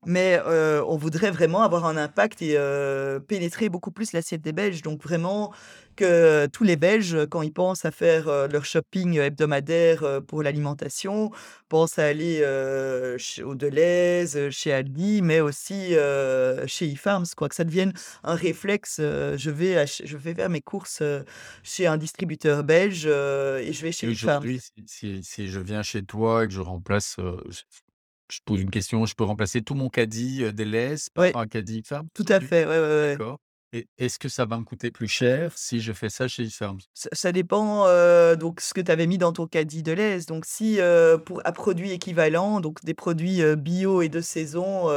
B: Mais, heu, on voudrait vraiment avoir un impact et heu, pénétrer beaucoup plus l'assiette des Belges. Donc vraiment que tous les Belges, quand ils pensent à faire, heu, leur shopping hebdomadaire, pour l'alimentation, pensent à aller, chez au heu, chez Aldi, mais aussi, chez eFarms, quoi. Que ça devienne un réflexe, je vais je vais faire mes courses, chez un distributeur belge, et je vais chez eFarms.
A: aujourd'hui, si si si je viens chez toi et que je remplace, je pose une question, je peux remplacer tout mon caddie,
B: Ouais.
A: par un caddie Farms
B: Tout à fait, ouais, ouais, ouais.
A: D'accord et est-ce que ça va me coûter plus cher si je fais ça chez Farms?
B: Ça ça dépend, heu, donc ce que tu avais mis dans ton caddie Delhaize. Donc si, pour à produit équivalent, donc des produits, bio et de saison,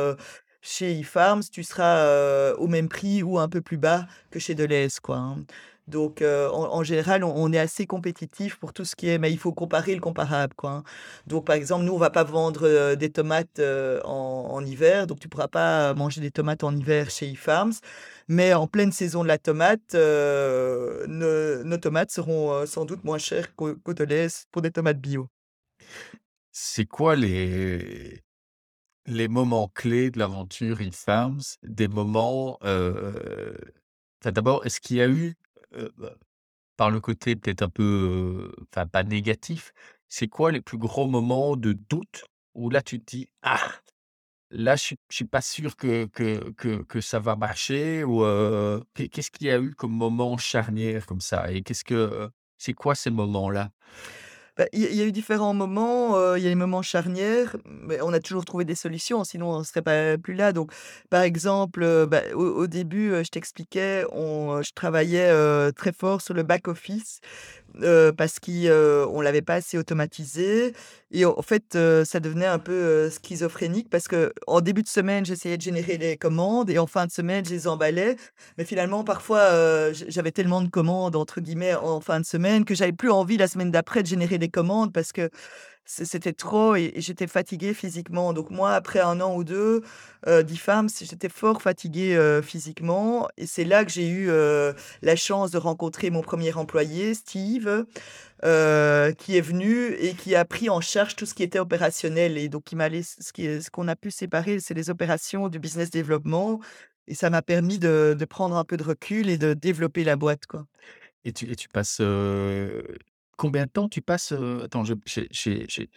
B: chez Efarms, tu seras, au même prix ou un peu plus bas que chez Delhaize, quoi, hein. Donc, heu, en général, on est assez compétitif pour tout ce qui est mais il faut comparer le comparable, quoi, hein. Donc par exemple, nous, on va pas vendre, heu, des tomates, heu, en en hiver, donc tu pourras pas manger des tomates en hiver chez Efarms. Mais en pleine saison de la tomate, nos nos tomates seront, sans doute moins chères qu'au Delhaize pour des tomates bio.
A: C'est quoi les les moments clés de l'aventure Efarms? Des moments, d'abord, est-ce qu'il y a eu, heu, bah, par le côté peut-être un peu, heu, enfin pas négatif, c'est quoi les plus gros moments de doute où là tu te dis: «Ah, là je je suis pas sûr que que que que ça va marcher» ou, qu'est-ce qu'il y a eu comme moment charnière comme ça? Et qu'est-ce que, c'est quoi ces moments-là?
B: Bah, il y a eu différents moments, il y a les moments charnières, mais on a toujours trouvé des solutions, sinon on serait pas plus là. Donc, par exemple, bah, au début, je t'expliquais, je travaillais, très fort sur le back heu, parce qui, heu, on l'avait pas assez automatisé et en fait, heu, ça devenait un peu, heu, schizophrénique parce qu'en début de semaine, j'essayais de générer les commandes et en fin de semaine, je les emballais. Mais finalement, parfois, j'avais tellement de commandes, entre guillemets, en fin de semaine que j'avais plus envie la semaine d'après de générer des commandes parce que c'était trop et j'étais fatiguée physiquement. Donc moi, après un an ou 2 heu, d'IFAMS, j'étais fort fatiguée, heu, physiquement et c'est là que j'ai eu, heu, la chance de rencontrer mon premier employé, Steve, heu, qui est venu et qui a pris en charge tout ce qui était opérationnel et donc m'a ce qu'on a pu séparer, c'est les opérations du business développement et ça m'a permis de de prendre un peu de recul et de développer la boîte, quoi.
A: Et tu et tu passes, combien de temps tu passes, heu, attends, je j'ai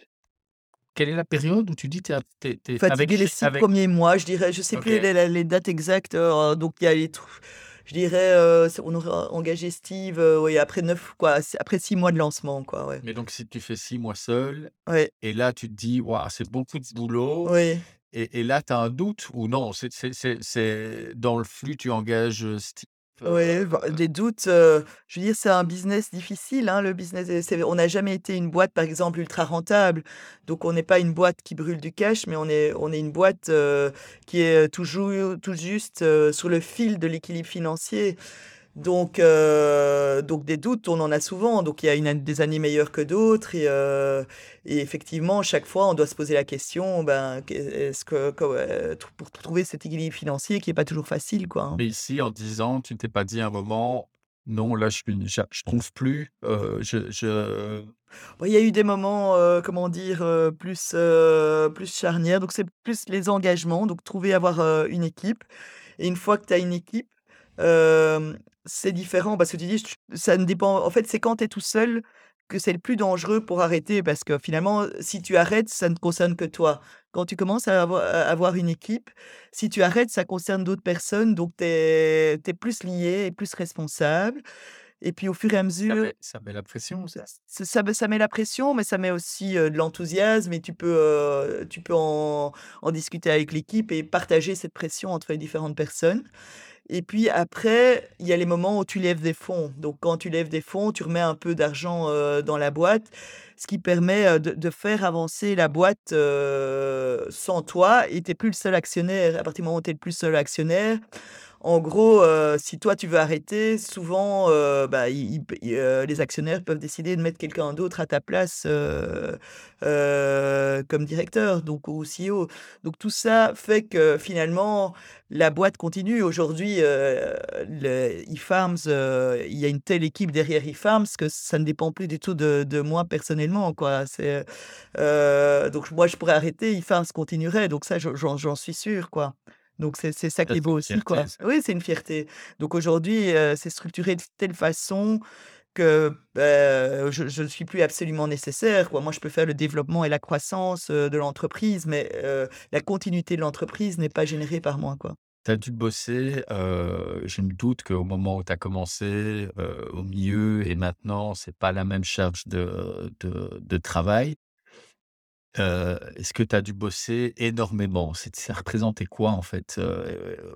A: quelle est la période où tu dis tu es es avec
B: les
A: chez
B: 6
A: avec
B: premiers mois, je dirais, je sais plus les dates exactes, donc il y a les tr je dirais, on aurait engagé Steve, oui, après 9 quoi, après 6 mois de lancement, quoi, ouais.
A: Mais donc si tu fais 6 mois seul
B: Ouais,
A: et là tu te dis: «Waouh, c'est beaucoup de boulot»
B: oui.
A: et et là tu as un doute ou non? C'est dans le flux, tu engages,
B: Oui, des doutes, je veux dire, c'est un business difficile, hein, le business et c'est on n'a jamais été une boîte, par exemple, ultra rentable. Donc on n'est pas une boîte qui brûle du cash, mais on est on est une boîte, qui est, toujours tout juste, sur le fil de l'équilibre financier. Donc heu, donc des doutes, on en a souvent. Donc il y a une des années meilleures que d'autres et heu et effectivement, chaque fois, on doit se poser la question, ben, est-ce que tr pour trouver cet équilibre financier qui est pas toujours facile, quoi, hein.
A: mais ici en 10 ans, tu t'es pas dit à un moment: «Non, là je suis j'a je trouve plus, je je»
B: Bon, il y a eu des moments, comment dire? Plus, plus charnières, donc c'est plus les engagements, donc trouver, avoir, une équipe et une fois que tu as une équipe, c'est différent parce que tu dis: «Ch ça ne dépend» en fait, c'est quand tu es tout seul que c'est le plus dangereux pour arrêter parce que finalement, si tu arrêtes, ça ne concerne que toi. Quand tu commences à avoi à avoir une équipe, si tu arrêtes, ça concerne d'autres personnes, donc tu es plus lié et plus responsable et puis au fur et à
A: ça
B: mesure
A: met ça met la pression ça?
B: Ça me ça met la pression, mais ça met aussi, heu, de l'enthousiasme et tu peux, heu, tu peux en en discuter avec l'équipe et partager cette pression entre les différentes personnes. Et puis après, il y a les moments où tu lèves des fonds. Donc quand tu lèves des fonds, tu remets un peu d'argent, heu, dans la boîte, ce qui permet, heu, de faire avancer la boîte, heu, sans toi et tu es plus le seul actionnaire. À partir du moment où tu es le plus seul actionnaire, en gros, heu, si toi tu veux arrêter, souvent, heu, bah, heu, les actionnaires peuvent décider de mettre quelqu'un d'autre à ta place, comme directeur, donc ou CEO. Donc tout ça fait que finalement, la boîte continue. Aujourd'hui, eFarms, il y a une telle équipe derrière eFarms que ça ne dépend plus du tout de moi personnellement, quoi. Donc moi je pourrais arrêter, eFarms continuerait, donc ça, je j'en suis sûre, quoi. Donc c'est ça qui est beau aussi,
A: fierté
B: quoi. Oui, c'est une fierté. Donc aujourd'hui, heu, c'est structuré de telle façon que, beh, je ne suis plus absolument nécessaire, quoi. Moi, je peux faire le développement et la croissance, heu, de l'entreprise, mais, heu, la continuité de l'entreprise n'est pas générée par moi, quoi.
A: Tu as dû bosser, je me doute qu'au moment où tu as commencé, au milieu et maintenant, c'est pas la même charge de de de travail. Est-ce que tu as dû bosser énormément? Ça représentait quoi en fait,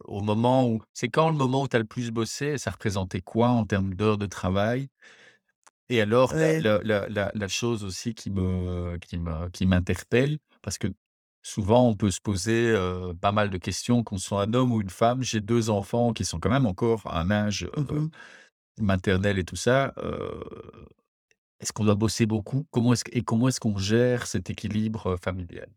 A: au moment où c'est quand le moment où tu as le plus bossé? Ça représentait quoi en termes d'heures de travail? Et alors
B: Ouais.
A: la la la la chose aussi qui me qui me qui m'interpelle, parce que souvent on peut se poser, pas mal de questions, qu'on soit un homme ou une femme. J'ai 2 enfants qui sont quand même encore à un âge,
B: Mmh
A: maternel et tout ça, est-ce qu'on doit bosser beaucoup? Comment est-ce et comment est-ce qu'on gère cet équilibre, heu, familial?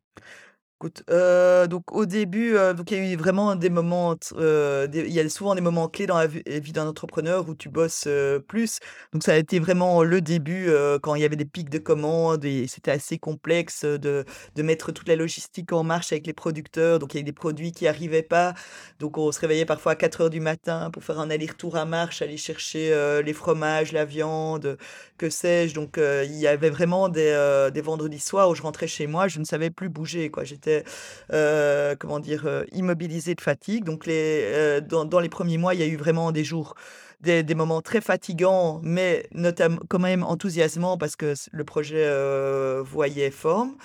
B: Heu, donc au début, heu, donc il y a eu vraiment des moments des il y a souvent des moments clés dans la vie d'un entrepreneur où tu bosses, plus. Donc ça a été vraiment le début, quand il y avait des pics de commandes et c'était assez complexe, de de mettre toute la logistique en marche avec les producteurs. Donc il y a des produits qui arrivaient pas, donc on se réveillait parfois à quatre heures du matin pour faire un aller-retour à marche, aller chercher, les fromages, la viande, que sais-je. Donc il y avait vraiment des, des vendredis soirs où je rentrais chez moi, je ne savais plus bouger, quoi. J'étais heu, comment dire? Heu, immobilisée de fatigue. Donc les, heu, dans les premiers mois, il y a eu vraiment des jours des des moments très fatigants, mais notam quand même enthousiasmants parce que le projet, voyait forme.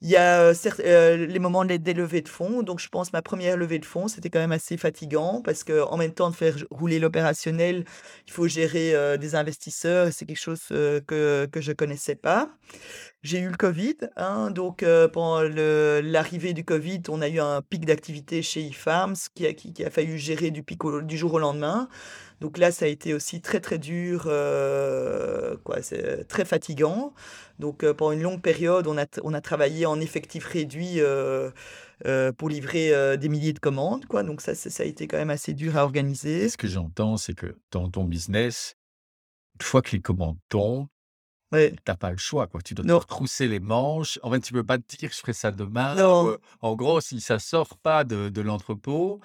B: Il y a, certes, heu, les moments des des levées de fonds. Donc je pense ma première levée de fonds, c'était quand même assez fatigant parce qu'en même temps de faire rouler l'opérationnel, il faut gérer, heu, des investisseurs c'est quelque chose, heu, que que je connaissais pas. J'ai eu le covid, hein, donc pendant l'arrivée du covid, on a eu un pic d'activité chez Ifarms qui a qui a fallu gérer du pic du jour au lendemain. Donc là, ça a été aussi très, très dur, heu, quoi, c'est très fatigant. Donc heu, pendant une longue période, on a on a travaillé en effectif réduit, pour livrer, des milliers de commandes, quoi. Donc ça, ça a été quand même assez dur à organiser.
A: ce que j'entends, c'est que dans ton business, une fois que les commandes tombent,
B: Ouais,
A: tu as pas le choix, quoi. Tu dois te
B: non,
A: retrousser les manches. En fait, tu peux pas te dire: «Je ferai ça demain»
B: non.
A: en gros, si ça sort pas de de l'entrepôt,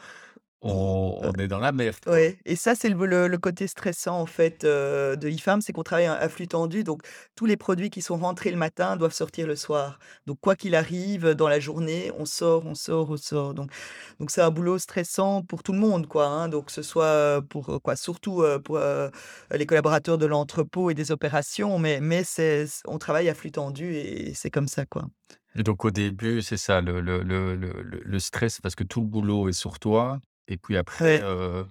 A: on on est dans la merde.
B: Ouais et ça, c'est le le le côté stressant, en fait, heu, de IFAM, c'est qu'on travaille à flux tendu, donc tous les produits qui sont rentrés le matin doivent sortir le soir. Donc quoi qu'il arrive, dans la journée, on sort, on sort, on sort. Donc donc c'est un boulot stressant pour tout le monde, quoi, hein, donc ce soit, heu, pour, heu, quoi, surtout, pour, les collaborateurs de l'entrepôt et des opérations, mais mais c'est on travaille à flux tendu et c'est comme ça, quoi.
A: Et donc au début, c'est ça le le le le stress parce que tout le boulot est sur toi et puis après,
B: Ouais.
A: heu,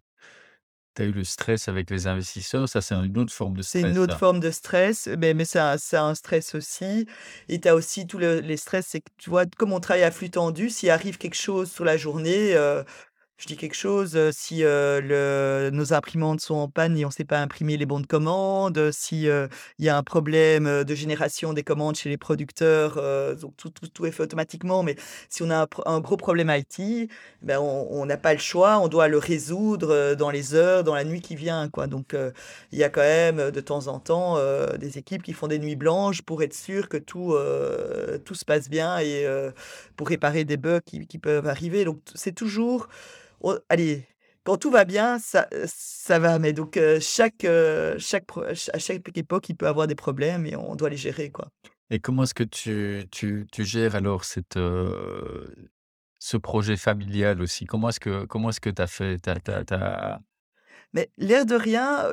A: tu as eu le stress avec les investisseurs, ça, c'est une autre forme de
B: C'est une
A: stress,
B: autre
A: ça?
B: forme de stress, mais mais c'est un c'est un stress aussi et tu as aussi tout le les stress, c'est que, tu vois, comme on travaille à flux tendu, s'il arrive quelque chose sur la journée, heu, je dis quelque chose, si, nos imprimantes sont en panne et on ne sait pas imprimer les bons de commande, si, il y a un problème, de génération des commandes chez les producteurs, tout tout tout est fait automatiquement, mais si on a un gros problème IT, ben, on n'a pas le choix, on doit le résoudre, dans les heures, dans la nuit qui vient, quoi, donc il y a quand même, de temps en temps, des équipes qui font des nuits blanches pour être sûr que tout, tout se passe bien et pour réparer des bugs qui peuvent arriver, donc c'est toujours Oh, allez, quand tout va bien, ça, heu, ça va, mais donc heu, chaque, heu, chaque à chaque époque, il peut avoir des problèmes et on doit les gérer, quoi.
A: Et comment est-ce que tu tu tu gères alors cette, ce projet familial aussi? Comment est-ce que tu as fait? Tu as tu as
B: Mais l'air de rien,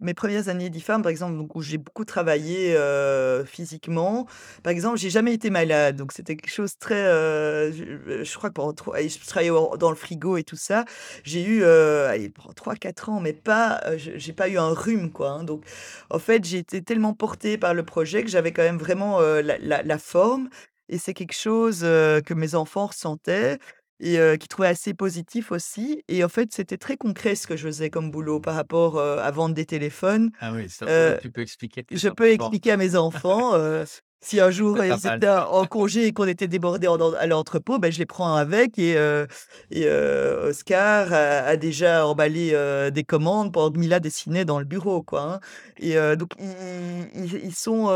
B: mes premières années d'IFAM, par exemple, où j'ai beaucoup travaillé, physiquement, par exemple, j'ai jamais été malade, donc c'était quelque chose très, je crois que pendant trois je travaillais dans le frigo et tout ça. J'ai eu, heu, allez, pendant 3-4 ans, mais pas, j'ai pas eu un rhume, quoi, hein, donc en fait, j'ai été tellement portée par le projet que j'avais quand même vraiment, la forme. Et c'est quelque chose, que mes enfants ressentaient et heu, qui trouvait assez positif aussi et en fait, c'était très concret ce que je faisais comme boulot par rapport, à vendre des téléphones.
A: ah oui, ça, Heu, tu peux expliquer
B: je peux expliquer à mes enfants, si un jour ils étaient en congé et qu'on était débordés en en à l'entrepôt, ben je les prends avec et Oscar a a déjà emballé, des commandes pendant que Mila dessinait dans le bureau, quoi, hein et donc ils sont,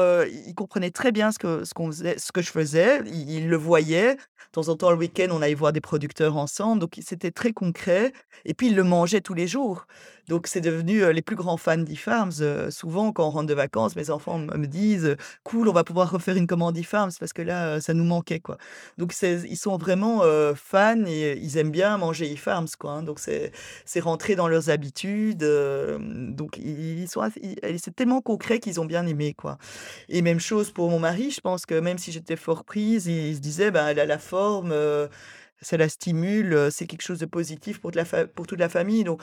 B: ils comprenaient très bien ce que ce qu'on faisait ce que je faisais, ils ils le voyaient temps en temps, le week-end, on allait voir des producteurs ensemble, donc c'était très concret et puis ils le mangeaient tous les jours. Donc c'est devenu, heu, les plus grands fans d'e-Farms, heu, souvent quand on rentre de vacances, mes enfants me disent, «Cool, on va pouvoir refaire une commande e-Farms parce que là, heu, ça nous manquait, quoi». Donc ils sont vraiment, fans et ils aiment bien manger e-Farms, quoi, hein, donc c'est rentré dans leurs habitudes, donc ils sont ils c'est tellement concret qu'ils ont bien aimé, quoi et même chose pour mon mari, je pense que même si j'étais fort prise, il il se disait: «Ben, elle a la forme, ça la stimule, c'est quelque chose de positif pour toute la fa pour toute la famille», donc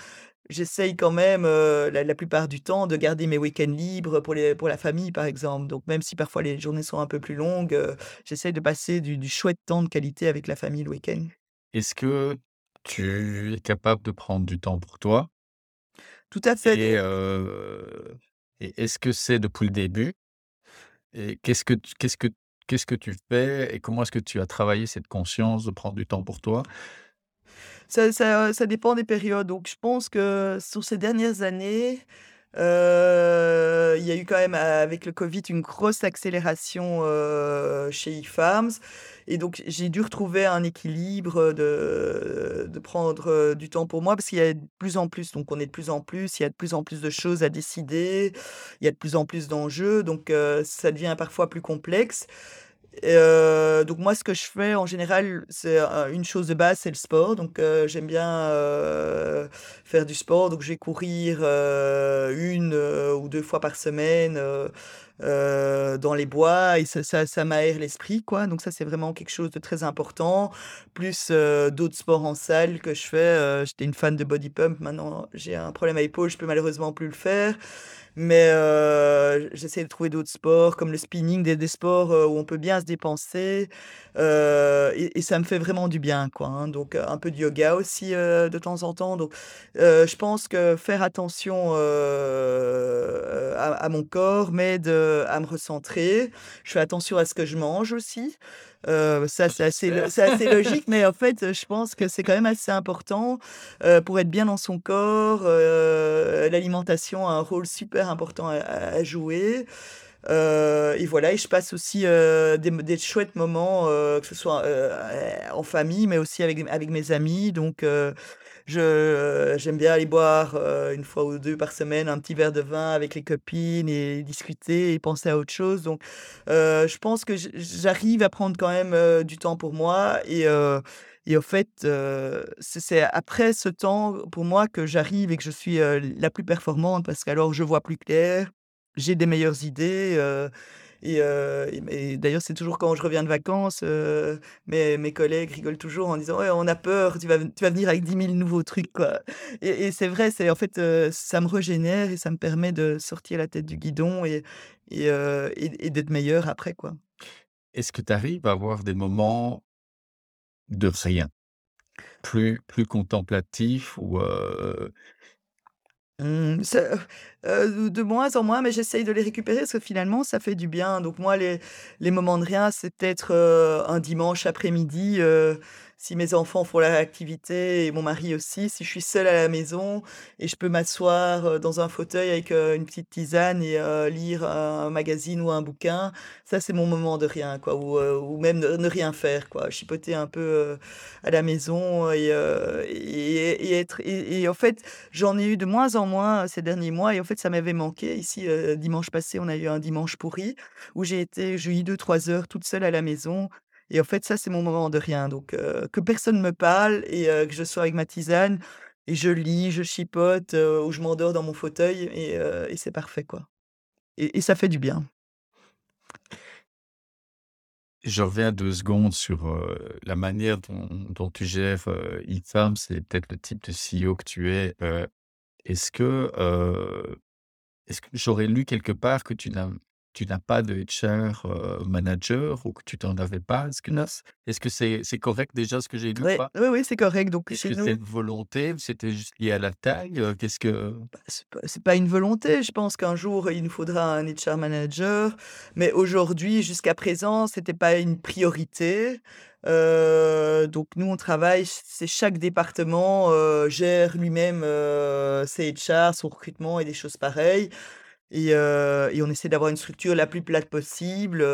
B: j'essaye quand même, la la plupart du temps de garder mes week-ends libres pour les pour la famille, par exemple, donc même si parfois les journées sont un peu plus longues, j'essaye de passer du du chouette temps de qualité avec la famille le week-end.
A: Est-ce que tu es capable de prendre du temps pour toi?
B: Tout à fait.
A: Et et est-ce que c'est depuis le début? Et qu'est-ce que qu'est-ce que qu'est-ce que tu fais et comment est-ce que tu as travaillé cette conscience de prendre du temps pour toi?
B: Ça ça ça dépend des périodes, donc je pense que sur ces dernières années, heu, il y a eu quand même, avec le covid, une grosse accélération, heu, chez eFarms. Et donc j'ai dû retrouver un équilibre, de de prendre, heu, du temps pour moi parce qu'il y a de plus en plus. Donc on est de plus en plus, il y a de plus en plus de choses à décider, il y a de plus en plus d'enjeux. Donc ça devient parfois plus complexe donc moi, ce que je fais en général, c'est, une chose de base, c'est le sport. Donc j'aime bien, faire du sport. Donc je vais courir, heu, 1 heu, ou 2 fois par semaine, dans les bois et ça ça ça m'aère l'esprit, quoi. Donc ça, c'est vraiment quelque chose de très important. Plus, d'autres sports en salle que je fais, j'étais une fan de body pump. Maintenant, j'ai un problème à l'épaule, je peux malheureusement plus le faire. Mais j'essaie de trouver d'autres sports comme le spinning, des des sports, où on peut bien se dépenser, et ça me fait vraiment du bien, quoi, hein. Donc un peu de yoga aussi, de temps en temps. Donc je pense que faire attention, à mon corps m'aide, à me recentrer. Je fais attention à ce que je mange aussi. Heu, ça, c'est assez lo logique, mais en fait, je pense que c'est quand même assez important, heu, pour être bien dans son corps. L'alimentation a un rôle super important à jouer. Et voilà et je passe aussi, des chouettes moments, que ce soit, en famille, mais aussi avec avec mes amis. Donc j'aime bien aller boire, heu, 1 fois ou 2 par semaine, un petit verre de vin avec les copines et discuter et penser à autre chose. Donc heu, je pense que j'arrive à prendre quand même, du temps pour moi et et au fait, c'est après ce temps, pour moi, que j'arrive et que je suis, la plus performante parce qu'alors je vois plus clair, j'ai des meilleures idées, et heu et d'ailleurs, c'est toujours quand je reviens de vacances, heu, mes collègues rigolent toujours en disant: «Ouais, on a peur, tu vas tu vas venir avec 10 000 nouveaux trucs, quoi» et c'est vrai, c'est en fait, heu, ça me régénère et ça me permet de sortir la tête du guidon et et et d'être meilleure après, quoi.
A: Est-ce que tu arrives à avoir des moments de rien? Plus plus contemplatifs ou
B: Mmh, de moins en moins, mais j'essaye de les récupérer parce que finalement ça fait du bien. Donc moi les les moments de rien, c'est peut-être, un dimanche après-midi, si mes enfants font leur activité et mon mari aussi, si je suis seule à la maison et je peux m'asseoir, dans un fauteuil avec, une petite tisane et lire un magazine ou un bouquin. Ça, c'est mon moment de rien, quoi, ou même ne ne rien faire, quoi. Chipoter un peu, à la maison et être et en fait, j'en ai eu de moins en moins ces derniers mois et en fait, ça m'avait manqué. Ici, dimanche passé, on a eu un dimanche pourri où j'ai été j'ai eu 2-3 heures toute seule à la maison et en fait, ça, c'est mon moment de rien. Donc heu, que personne me parle et heu, que je sois avec ma tisane et je lis, je chipote, heu, ou je m'endors dans mon fauteuil et et c'est parfait, quoi et ça fait du bien.
A: Je reviens 2 secondes sur, la manière dont tu gères, heu, eFarms et peut-être le type de CEO que tu es. Est-ce que, est-ce que j'aurais lu quelque part que tu n'as tu n'as pas de HR, heu, manager ou que tu t'en avais pas? Est-ce que est-ce que c'est c'est correct déjà ce que j'ai lu ou
B: Ouais,
A: pas?
B: oui, oui, c'est correct. Donc
A: Est-ce que c'est une volonté c'était juste lié à la taille? Qu'est-ce que
B: Bah, c'est pas une volonté. Je pense qu'un jour, il nous faudra un HR manager, mais aujourd'hui, jusqu'à présent, c'était pas une priorité. Donc nous, on travaille c'est chaque département, gère lui-même, ses HR, son recrutement et des choses pareilles et on essaie d'avoir une structure la plus plate possible,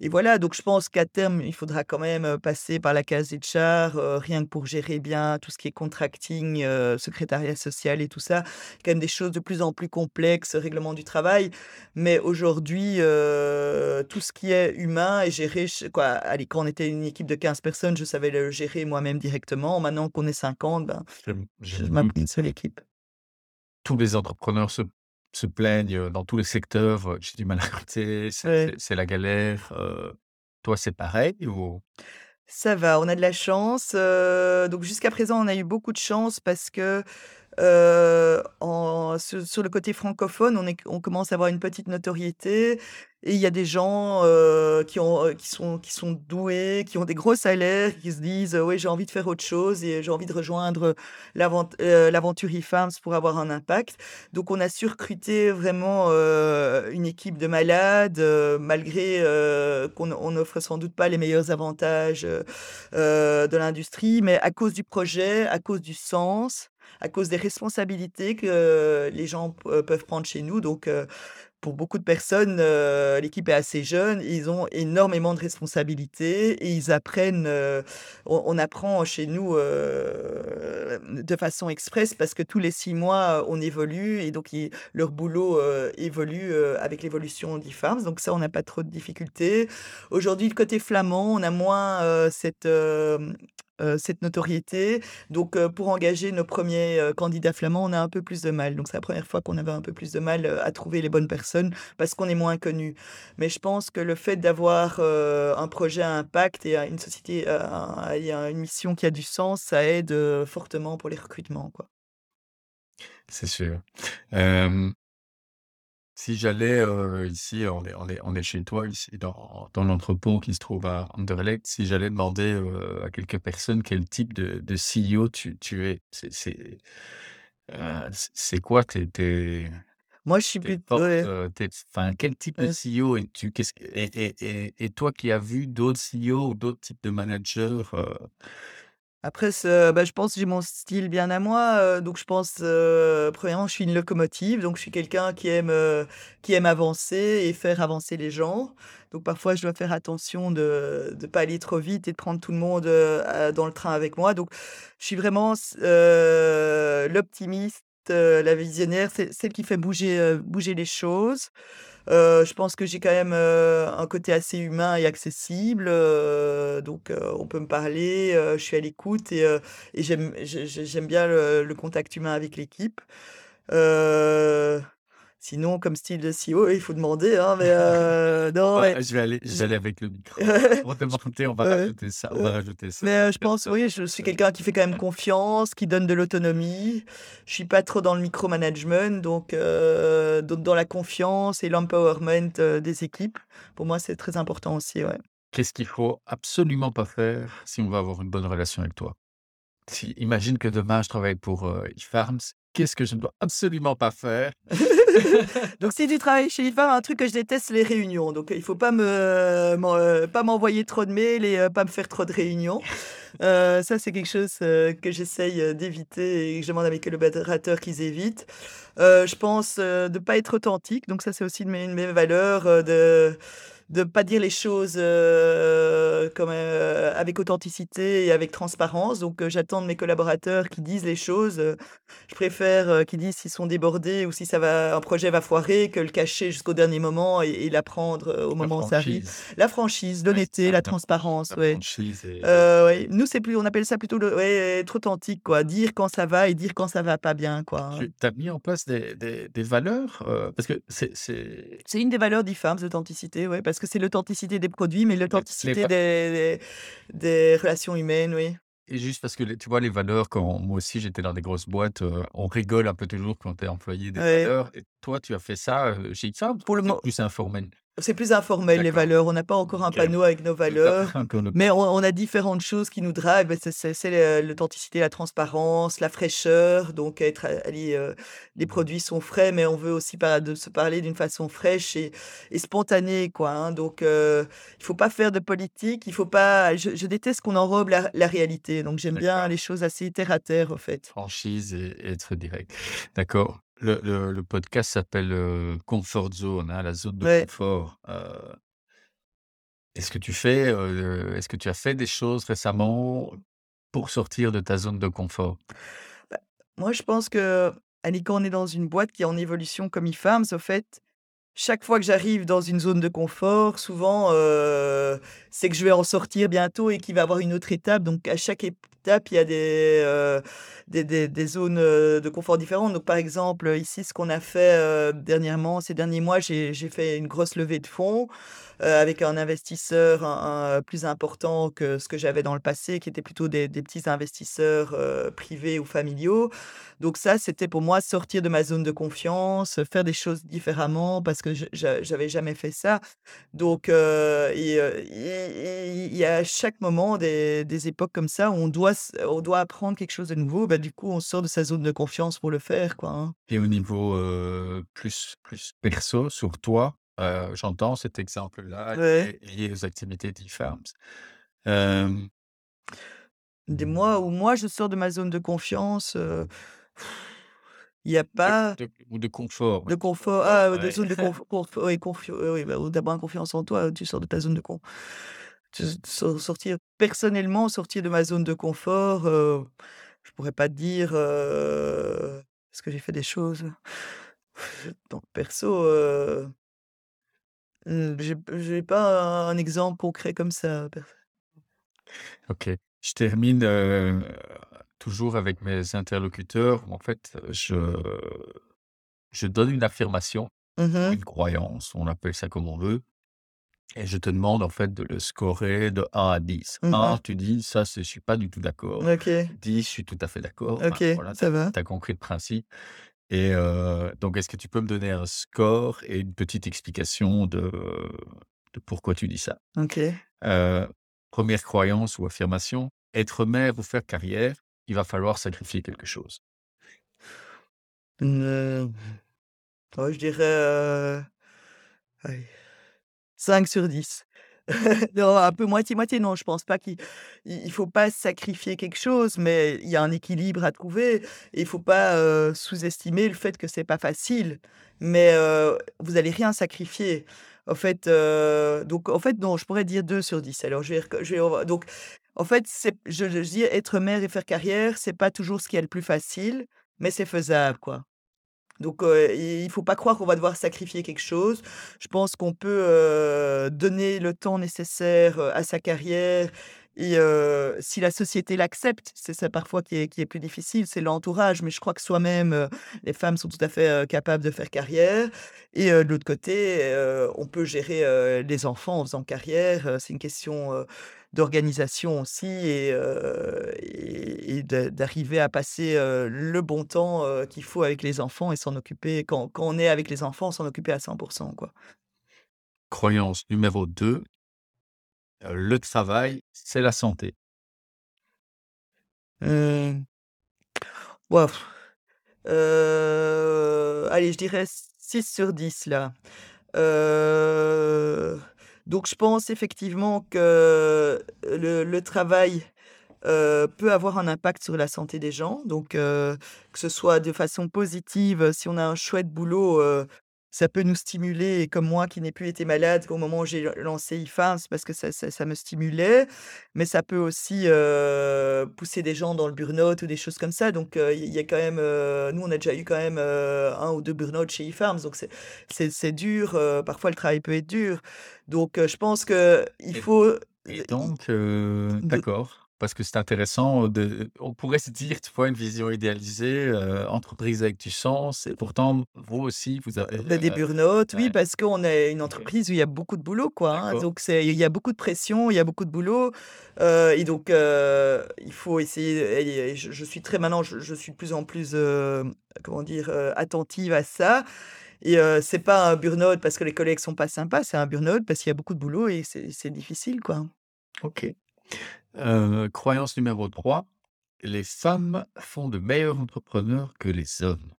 B: et voilà, donc je pense qu'à terme, il faudra quand même, passer par la case HR, heu, rien que pour gérer bien tout ce qui est contracting, secrétariat social et tout ça. Quand même des choses de plus en plus complexes, règlement du travail. Mais aujourd'hui, tout ce qui est humain est géré ch quoi, allez, quand on était une équipe de 15 personnes, je savais le gérer moi-même directement. Maintenant qu'on est 50, ben,
A: Je m
B: je
A: je me
B: m'appuie sur l'équipe.
A: Tous les entrepreneurs se se plaignent, dans tous les secteurs, «J'ai du mal à recruter, c'est
B: Ouais.
A: la galère», toi, c'est pareil ou?
B: Ça va, on a de la chance, donc jusqu'à présent, on a eu beaucoup de chance parce que, sur le côté francophone, on commence à avoir une petite notoriété et il y a des gens, qui sont doués, qui ont des gros salaires, qui se disent: «Heu, ouais, j'ai envie de faire autre chose et j'ai envie de rejoindre, l'aventure e-Farms pour avoir un impact». Donc on a su recruter vraiment, une équipe de malades, malgré, qu'on on n'offre sans doute pas les meilleurs avantages, de l'industrie, mais à cause du projet, à cause du sens, à cause des responsabilités que les gens peuvent prendre chez nous. Donc pour beaucoup de personnes, l'équipe est assez jeune, ils ont énormément de responsabilités et ils apprennent, on apprend chez nous, de façon express parce que tous les 6 mois, on évolue et donc leur boulot, évolue, avec l'évolution d'e-Farms. Donc ça, on n'a pas trop de difficultés. Aujourd'hui, le côté flamand, on a moins, cette, cette notoriété. Donc heu, pour engager nos 1ers, heu, candidats flamands, on a un peu plus de mal. Donc c'est la 1re fois qu'on avait un peu plus de mal, à trouver les bonnes personnes parce qu'on est moins connus. Mais je pense que le fait d'avoir, un projet à impact et une société, une mission qui a du sens, ça aide, fortement pour les recrutements.
A: C'est sûr. Si j'allais, heu, ici, on est on est on est chez toi, ici, dans dans l'entrepôt qui se trouve à Anderlecht. Si j'allais demander, heu, à quelques personnes quel type de de CEO tu tu es, c'est c'est quoi tes tes
B: Moi, je suis
A: tes
B: plut
A: forces,
B: ouais.
A: heu, tes enfin, quel type de. CEO es-tu? Qu'est-ce que et et et et toi qui as vu d'autres CEO ou d'autres types de managers,
B: Après bah, je pense j'ai mon style bien à moi, donc je pense, premièrement, je suis une locomotive, donc je suis quelqu'un qui aime, qui aime avancer et faire avancer les gens. Donc parfois, je dois faire attention de de pas aller trop vite et de prendre tout le monde, dans le train avec moi. Donc je suis vraiment l'optimiste, la visionnaire, celle celle qui fait bouger, bouger les choses. Je pense que j'ai quand même, un côté assez humain et accessible, donc on peut me parler, je suis à l'écoute et j'aime j'ai j'ai j'aime bien le contact humain avec l'équipe. Sinon comme style de CEO, il faut demander, hein, mais heu, <laughs> non,
A: Ouais,
B: mais
A: je vais aller je
B: j
A: vais aller avec le micro, <laughs> on va
B: ouais,
A: rajouter ça, on va
B: ouais.
A: rajouter ça.
B: Mais heu, je pense, oui, je suis quelqu'un qui fait quand même confiance, qui donne de l'autonomie. Je suis pas trop dans le micromanagement, donc heu, donc dans la confiance et l'empowerment, des équipes. Pour moi, c'est très important aussi, ouais.
A: Qu'est-ce qu'il faut absolument pas faire si on veut avoir une bonne relation avec toi? Si imagine que demain je travaille pour, e-Farms, qu'est-ce que je ne dois absolument pas faire? <laughs> <laughs>
B: Donc si tu travailles chez e-Farm, un truc que je déteste, les réunions. Donc il faut pas me m'en heu, pas m'envoyer trop de mails et heu, pas me faire trop de réunions. Ça, c'est quelque chose, que j'essaye, d'éviter et que je demande à mes collaborateurs qu'ils évitent. Je pense, de pas être authentique, donc ça, c'est aussi une de mes valeurs, de de pas dire les choses, heu, comme, heu, avec authenticité et avec transparence. Donc heu, j'attends de mes collaborateurs qu'ils disent les choses, je préfère, qu'ils disent s'ils sont débordés ou si ça va un projet va foirer que le cacher jusqu'au dernier moment et et l'apprendre, au
A: La
B: moment où ça arrive. La franchise,
A: Ouais,
B: l'honnêteté,
A: ça,
B: la
A: la
B: transparence,
A: la
B: ouais.
A: et
B: ouais, nous, c'est plus on appelle ça plutôt le ouais, être authentique, quoi. Dire quand ça va et dire quand ça va pas bien, quoi, hein.
A: Tu as mis en place des des des valeurs, parce que c'est c'est
B: une des valeurs d'e-Farms, l'authenticité, ouais, parce que c'est l'authenticité des produits, mais l'authenticité des des des relations humaines, oui.
A: et juste parce que tu vois, les valeurs, quand moi aussi j'étais dans des grosses boîtes, heu, on rigole un peu toujours quand tu es employé des
B: Ouais.
A: valeurs et toi, tu as fait ça, heu, chez e-Farms
B: Pour
A: ou
B: le
A: c'est
B: mo
A: plus informel?
B: C'est plus informel les valeurs, on n'a pas encore un panneau avec nos valeurs, mais on on a différentes choses qui nous drive, bah, c'est l'authenticité, la transparence, la fraîcheur, donc être, allez, heu, les produits sont frais, mais on veut aussi de se parler d'une façon fraîche et et spontanée, quoi, hein, donc heu, il faut pas faire de politique, il faut pas je je déteste qu'on enrobe la la réalité, donc j'aime bien les choses assez terre à terre, au fait.
A: Franchise et et être direct. D'accord. Le le le podcast s'appelle, heu, Comfort Zone, hein, la zone de
B: Ouais.
A: confort, heu Est-ce que tu fais, heu, est-ce que tu as fait des choses récemment pour sortir de ta zone de confort?
B: Bah, moi, je pense que, allez, quand on est dans une boîte qui est en évolution comme IFAMS, au fait, chaque fois que j'arrive dans une zone de confort, souvent, heu, c'est que je vais en sortir bientôt et qu'il va y avoir une autre étape. Donc à chaque étape, il y a des, heu, des des zones, heu, de confort différentes. Donc par exemple, ici, ce qu'on a fait, dernièrement, ces derniers mois, j'ai fait une grosse levée de fonds, heu, avec un investisseur un plus important que ce que j'avais dans le passé, qui étaient plutôt des petits investisseurs, heu, privés ou familiaux. Donc ça, c'était pour moi sortir de ma zone de confiance, faire des choses différemment parce que j'avais jamais fait ça. Donc il y a à chaque moment des des époques comme ça où on doit on doit apprendre quelque chose de nouveau. Bah, du coup, on sort de sa zone de confiance pour le faire, quoi, hein.
A: Et au niveau, plus plus perso sur toi, heu, j'entends cet exemple-là
B: Ouais.
A: lié aux activités d'e-farms.
B: Des mois où moi je sors de ma zone de confiance, il y a
A: de
B: pas
A: de ou de confort,
B: de
A: de
B: confort
A: confort,
B: ah, de
A: ouais.
B: zone de <laughs> conf conf oui, confi oui, bah, moins confiance en toi, tu sors de ta zone de con tu so sortir personnellement, sortir de ma zone de confort, heu, je pourrais pas dire, heu, est-ce que j'ai fait des choses? Donc perso, heu, mmh, j'ai j'ai pas un exemple concret comme ça.
A: OK. Je termine, heu, toujours avec mes interlocuteurs en fait, je je donne une affirmation
B: Mmh
A: une croyance, on appelle ça comme on veut et je te demande en fait de le scorer de 1 à 10.
B: Mmh
A: 1, tu dis: «Ça, c'est je suis pas du tout d'accord».
B: OK,
A: 10, je suis tout à fait d'accord. Enfin,
B: OK,
A: voilà, tu
B: ça va.
A: as compris le principe et donc est-ce que tu peux me donner un score et une petite explication de de pourquoi tu dis ça?
B: OK.
A: 1 croyance ou affirmation: être mère ou faire carrière, il va falloir sacrifier quelque chose.
B: Mmh, je dirais, heu, allez 5 sur 10. <laughs> Non, un peu moitié-moitié, non, je pense pas qu'il il il faut pas sacrifier quelque chose, mais il y a un équilibre à trouver et il faut pas, heu, sous-estimer le fait que c'est pas facile. Mais, heu, vous allez rien sacrifier. En fait, heu, donc en fait, non, je pourrais dire 2 sur 10. Alors je vais donc en fait, je je dis être mère et faire carrière, c'est pas toujours ce qui est le plus facile, mais c'est faisable, quoi. Donc, il faut pas croire qu'on va devoir sacrifier quelque chose. Je pense qu'on peut, donner le temps nécessaire, à sa carrière et si la société l'accepte, c'est ça parfois qui est qui est plus difficile, c'est l'entourage. Mais je crois que soi-même, les femmes sont tout à fait, capables de faire carrière et de l'autre côté, on peut gérer, les enfants en faisant carrière, c'est une question, d'organisation aussi et d'arriver à passer, le bon temps, qu'il faut avec les enfants et s'en occuper quand quand on est avec les enfants, s'en occuper à 100 quoi.
A: Croyance numéro 2, heu, le travail, c'est la santé.
B: Allez, je dirais 6 sur 10 là. Donc je pense effectivement que le travail peut avoir un impact sur la santé des gens. Donc, que ce soit de façon positive, si on a un chouette boulot, ça peut nous stimuler et comme moi qui n'ai plus été malade au moment où j'ai lancé IFAS parce que ça ça ça me stimulait. Mais ça peut aussi, pousser des gens dans le burn-out ou des choses comme ça. Donc, il y a quand même, nous on a déjà eu quand même, 1 ou 2 burn-out chez IFARMS donc c'est c'est c'est dur, parfois le travail peut être dur. Donc, je pense qu'il faut,
A: et donc d'accord, parce que c'est intéressant de on pourrait se dire, tu vois, une vision idéalisée, heu, entreprise avec du sens et pourtant vous aussi vous avez,
B: Bah, des burn-out, oui, parce qu'on est une entreprise où il y a beaucoup de boulot, quoi, hein. Donc il y a beaucoup de pression, il y a beaucoup de boulot, heu et donc heu, il faut essayer et je je suis très maintenant, je je suis de plus en plus, comment dire? Attentive à ça et c'est pas un burn-out parce que les collègues sont pas sympas, c'est un burn-out parce qu'il y a beaucoup de boulot et c'est difficile, quoi.
A: OK. Heu, croyance numéro 3, les femmes font de meilleurs entrepreneurs que les hommes.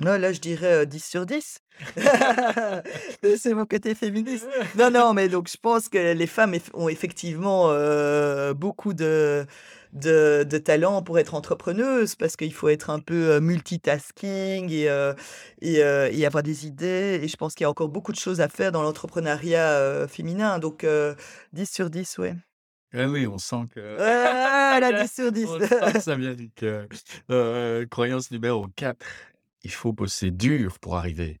B: Non, là, je dirais, heu, 10 sur 10. <laughs> C'est mon côté féministe. Non, non, mais donc je pense que les femmes eff ont effectivement, heu, beaucoup de de de talent pour être entrepreneuse parce qu'il faut être un peu, heu, multitasking et et avoir des idées et je pense qu'il y a encore beaucoup de choses à faire dans l'entrepreneuriat, féminin donc heu, 10 sur 10, ouais.
A: Eh oui, on sent que
B: Voilà, 10 sur 10.
A: on sent que ça vient du cœur. Heu, croyance numéro 4, il faut bosser dur pour arriver.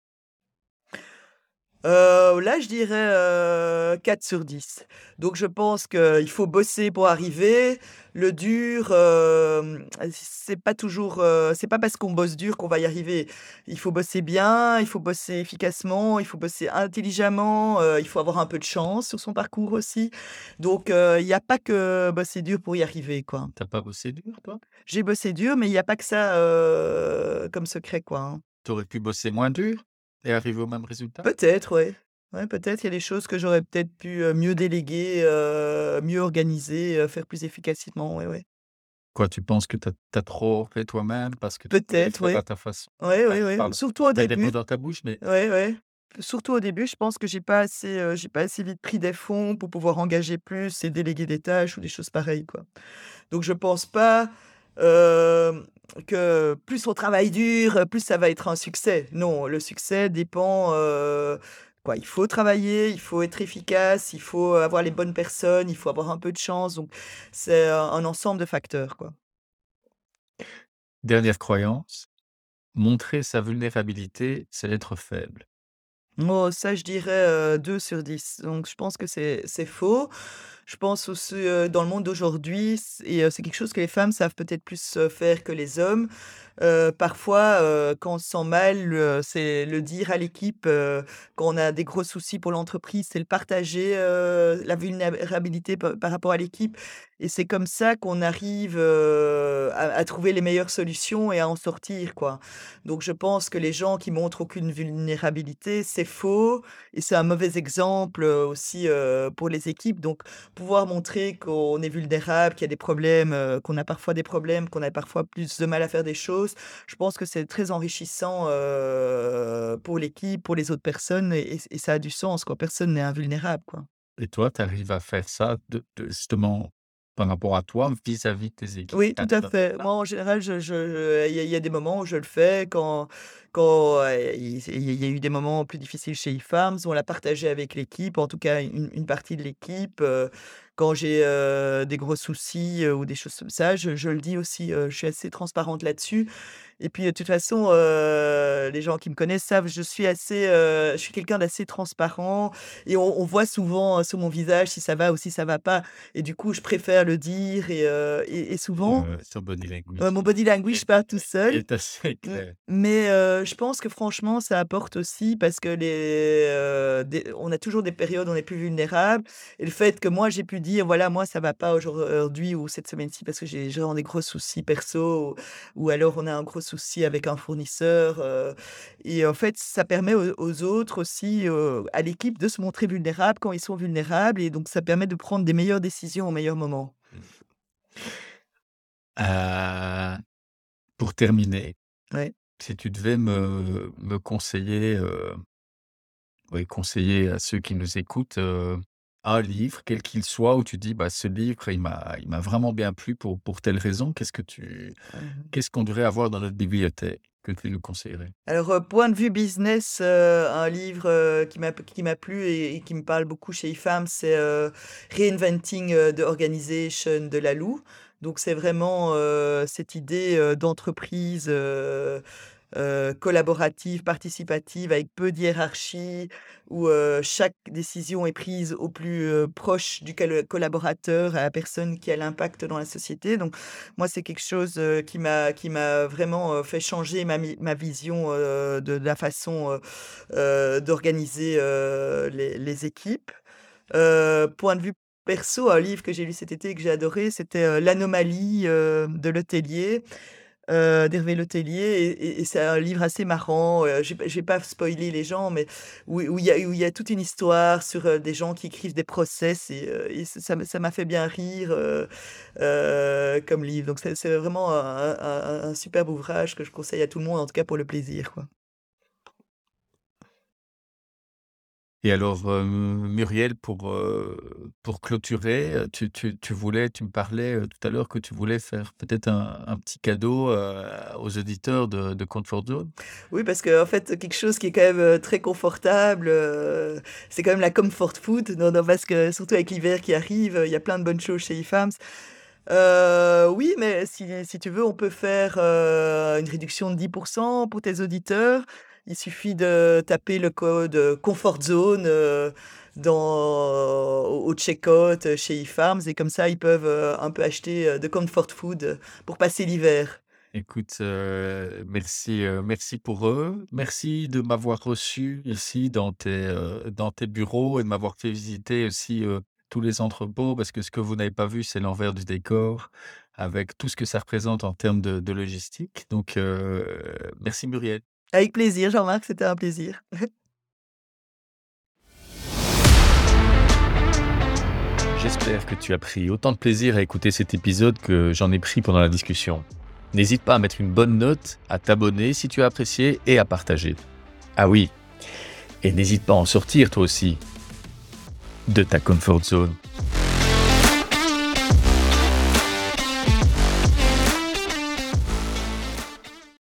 B: Heu, là, je dirais, heu, 4 sur 10. Donc je pense qu'il faut bosser pour arriver. Le dur, hem, c'est pas toujours, heu, c'est pas parce qu'on bosse dur qu'on va y arriver. Il faut bosser bien, il faut bosser efficacement, il faut bosser intelligemment, heu, il faut avoir un peu de chance sur son parcours aussi. Donc il y a pas que bosser dur pour y arriver, quoi.
A: Tu as pas bossé dur, toi?
B: J'ai bossé dur, mais il y a pas que ça, comme secret, quoi, hein.
A: Tu aurais pu bosser moins dur? Et arriver au même résultat?
B: Peut-être, ouais. Ouais, peut-être, il y a des choses que j'aurais peut-être pu, mieux déléguer, mieux organiser, faire plus efficacement, ouais, ouais.
A: Quoi, tu penses que tu as trop fait toi-même parce que
B: Peut-être, ouais.
A: à ta façon?
B: Ouais,
A: ouais. pardon,
B: Surtout au
A: as des mots
B: début.
A: dans ta bouche, mais
B: Ouais, ouais. Surtout au début, je pense que j'ai pas assez, j'ai pas assez vite pris des fonds pour pouvoir engager plus et déléguer des tâches ou des choses pareilles, quoi. Donc je pense pas, hem, que plus on travaille dur, plus ça va être un succès. Non, le succès dépend, heu, quoi, il faut travailler, il faut être efficace, il faut avoir les bonnes personnes, il faut avoir un peu de chance, donc c'est un ensemble de facteurs, quoi.
A: Dernière croyance, montrer sa vulnérabilité, c'est être faible.
B: Oh, ça, je dirais, heu, 2 sur 10. Donc je pense que c'est c'est faux. Je pense aussi, dans le monde d'aujourd'hui, et c'est quelque chose que les femmes savent peut-être plus, faire que les hommes. Parfois, quand on se sent mal, c'est le dire à l'équipe, quand on a des gros soucis pour l'entreprise, c'est le partager, la vulnérabilité pa par rapport à l'équipe et c'est comme ça qu'on arrive, à à trouver les meilleures solutions et à en sortir, quoi. Donc je pense que les gens qui montrent aucune vulnérabilité, c'est faux et c'est un mauvais exemple, aussi, pour les équipes. Donc pouvoir montrer qu'on est vulnérable, qu'il y a des problèmes, heu, qu'on a parfois des problèmes, qu'on a parfois plus de mal à faire des choses, je pense que c'est très enrichissant, heu, pour l'équipe, pour les autres personnes et ça a du sens, quoi. Personne n'est invulnérable, quoi.
A: Et toi, tu arrives à faire ça de de justement par rapport à toi, vis-à-vis de tes équipes?
B: Oui, tout à fait. Moi, en général, je je il y a il y a des moments où je le fais quand quand, il il y a eu des moments plus difficiles chez eFarms, on l'a partagé avec l'équipe, en tout cas une une partie de l'équipe, heu, quand j'ai, heu, des gros soucis, heu, ou des choses comme ça, je je le dis aussi, je suis assez transparente là-dessus et puis, de toute façon, les gens qui me connaissent savent, je suis assez, je suis quelqu'un d'assez transparent et on on voit souvent, heu, sur mon visage si ça va ou si ça va pas et du coup, je préfère le dire et heu et et souvent,
A: Heu, sur body
B: heu,
A: language
B: mon body language parle tout seul.
A: est assez clair.
B: mais je pense que franchement, ça apporte aussi parce que les, des on a toujours des périodes où on est plus vulnérable et le fait que moi, j'ai pu dire: «Voilà, moi, ça va pas aujourd'hui ou cette semaine-ci parce que j'ai des gros soucis perso» ou alors on a un gros souci avec un fournisseur, heu et en fait, ça permet aux aux autres aussi, heu, à l'équipe de se montrer vulnérables quand ils sont vulnérables et donc ça permet de prendre des meilleures décisions au meilleur moment.
A: Heu, pour terminer,
B: Ouais.
A: Si tu devais me me conseiller, oui, conseiller à ceux qui nous écoutent, heu, un livre, quel qu'il soit, où tu dis: «Bah, ce livre, il m'a il m'a vraiment bien plu pour pour telle raison», qu'est-ce que tu
B: Mmh mh.
A: qu'est-ce qu'on devrait avoir dans notre bibliothèque que tu nous conseillerais?
B: Alors, heu, point de vue business, heu, un livre, qui m'a qui m'a plu et et qui me parle beaucoup chez eFarms, c'est, Reinventing, the Organization de Laloux. Donc c'est vraiment, cette idée, d'entreprise, collaborative, participative avec peu de hiérarchie, où, chaque décision est prise au plus, proche du collaborateur, à la personne qui a l'impact dans la société. Donc moi, c'est quelque chose, qui m'a qui m'a vraiment, fait changer ma ma vision, de la façon, d'organiser, les les équipes. Point de vue perso, un livre que j'ai lu cet été et que j'ai adoré, c'était, heu, L'Anomalie, heu, de Letellier, heu, d'Hervé Letellier et et c'est un livre assez marrant, heu, je je vais pas spoiler les gens, mais où il y a toute une histoire sur, des gens qui écrivent des process et ça m'a fait bien rire, comme livre. Donc c'est vraiment un superbe ouvrage que je conseille à tout le monde, en tout cas pour le plaisir, quoi.
A: Et alors, heu, Muriel, pour, heu, pour clôturer, heu, tu tu tu voulais tu me parlais, tout à l'heure que tu voulais faire peut-être un un petit cadeau, aux auditeurs de Comfort Zone?
B: Oui, parce qu'en fait, quelque chose qui est quand même, très confortable, c'est quand même la comfort food. Non, non, parce que surtout avec l'hiver qui arrive, il y a plein de bonnes choses chez. Heu, oui, mais si si tu veux, on peut faire, une réduction de 10% pour tes auditeurs. Il suffit de taper le code, heu, Comfort Zone, heu, dans au au checkout, chez IFARMS et comme ça, ils peuvent, un peu acheter, de comfort food, pour passer l'hiver.
A: Écoute, merci, merci pour eux. Merci de m'avoir reçu ici dans tes, dans tes bureaux et de m'avoir fait visiter aussi, tous les entrepôts parce que ce que vous n'avez pas vu, c'est l'envers du décor avec tout ce que ça représente en termes de logistique. Donc, merci Muriel.
B: Avec plaisir, Jean-Marc, c'était un plaisir. <laughs>
C: J'espère que tu as pris autant de plaisir à écouter cet épisode que j'en ai pris pendant la discussion. N'hésite pas à mettre une bonne note, à t'abonner si tu as apprécié et à partager. Ah oui, et n'hésite pas à en sortir toi aussi de ta comfort zone.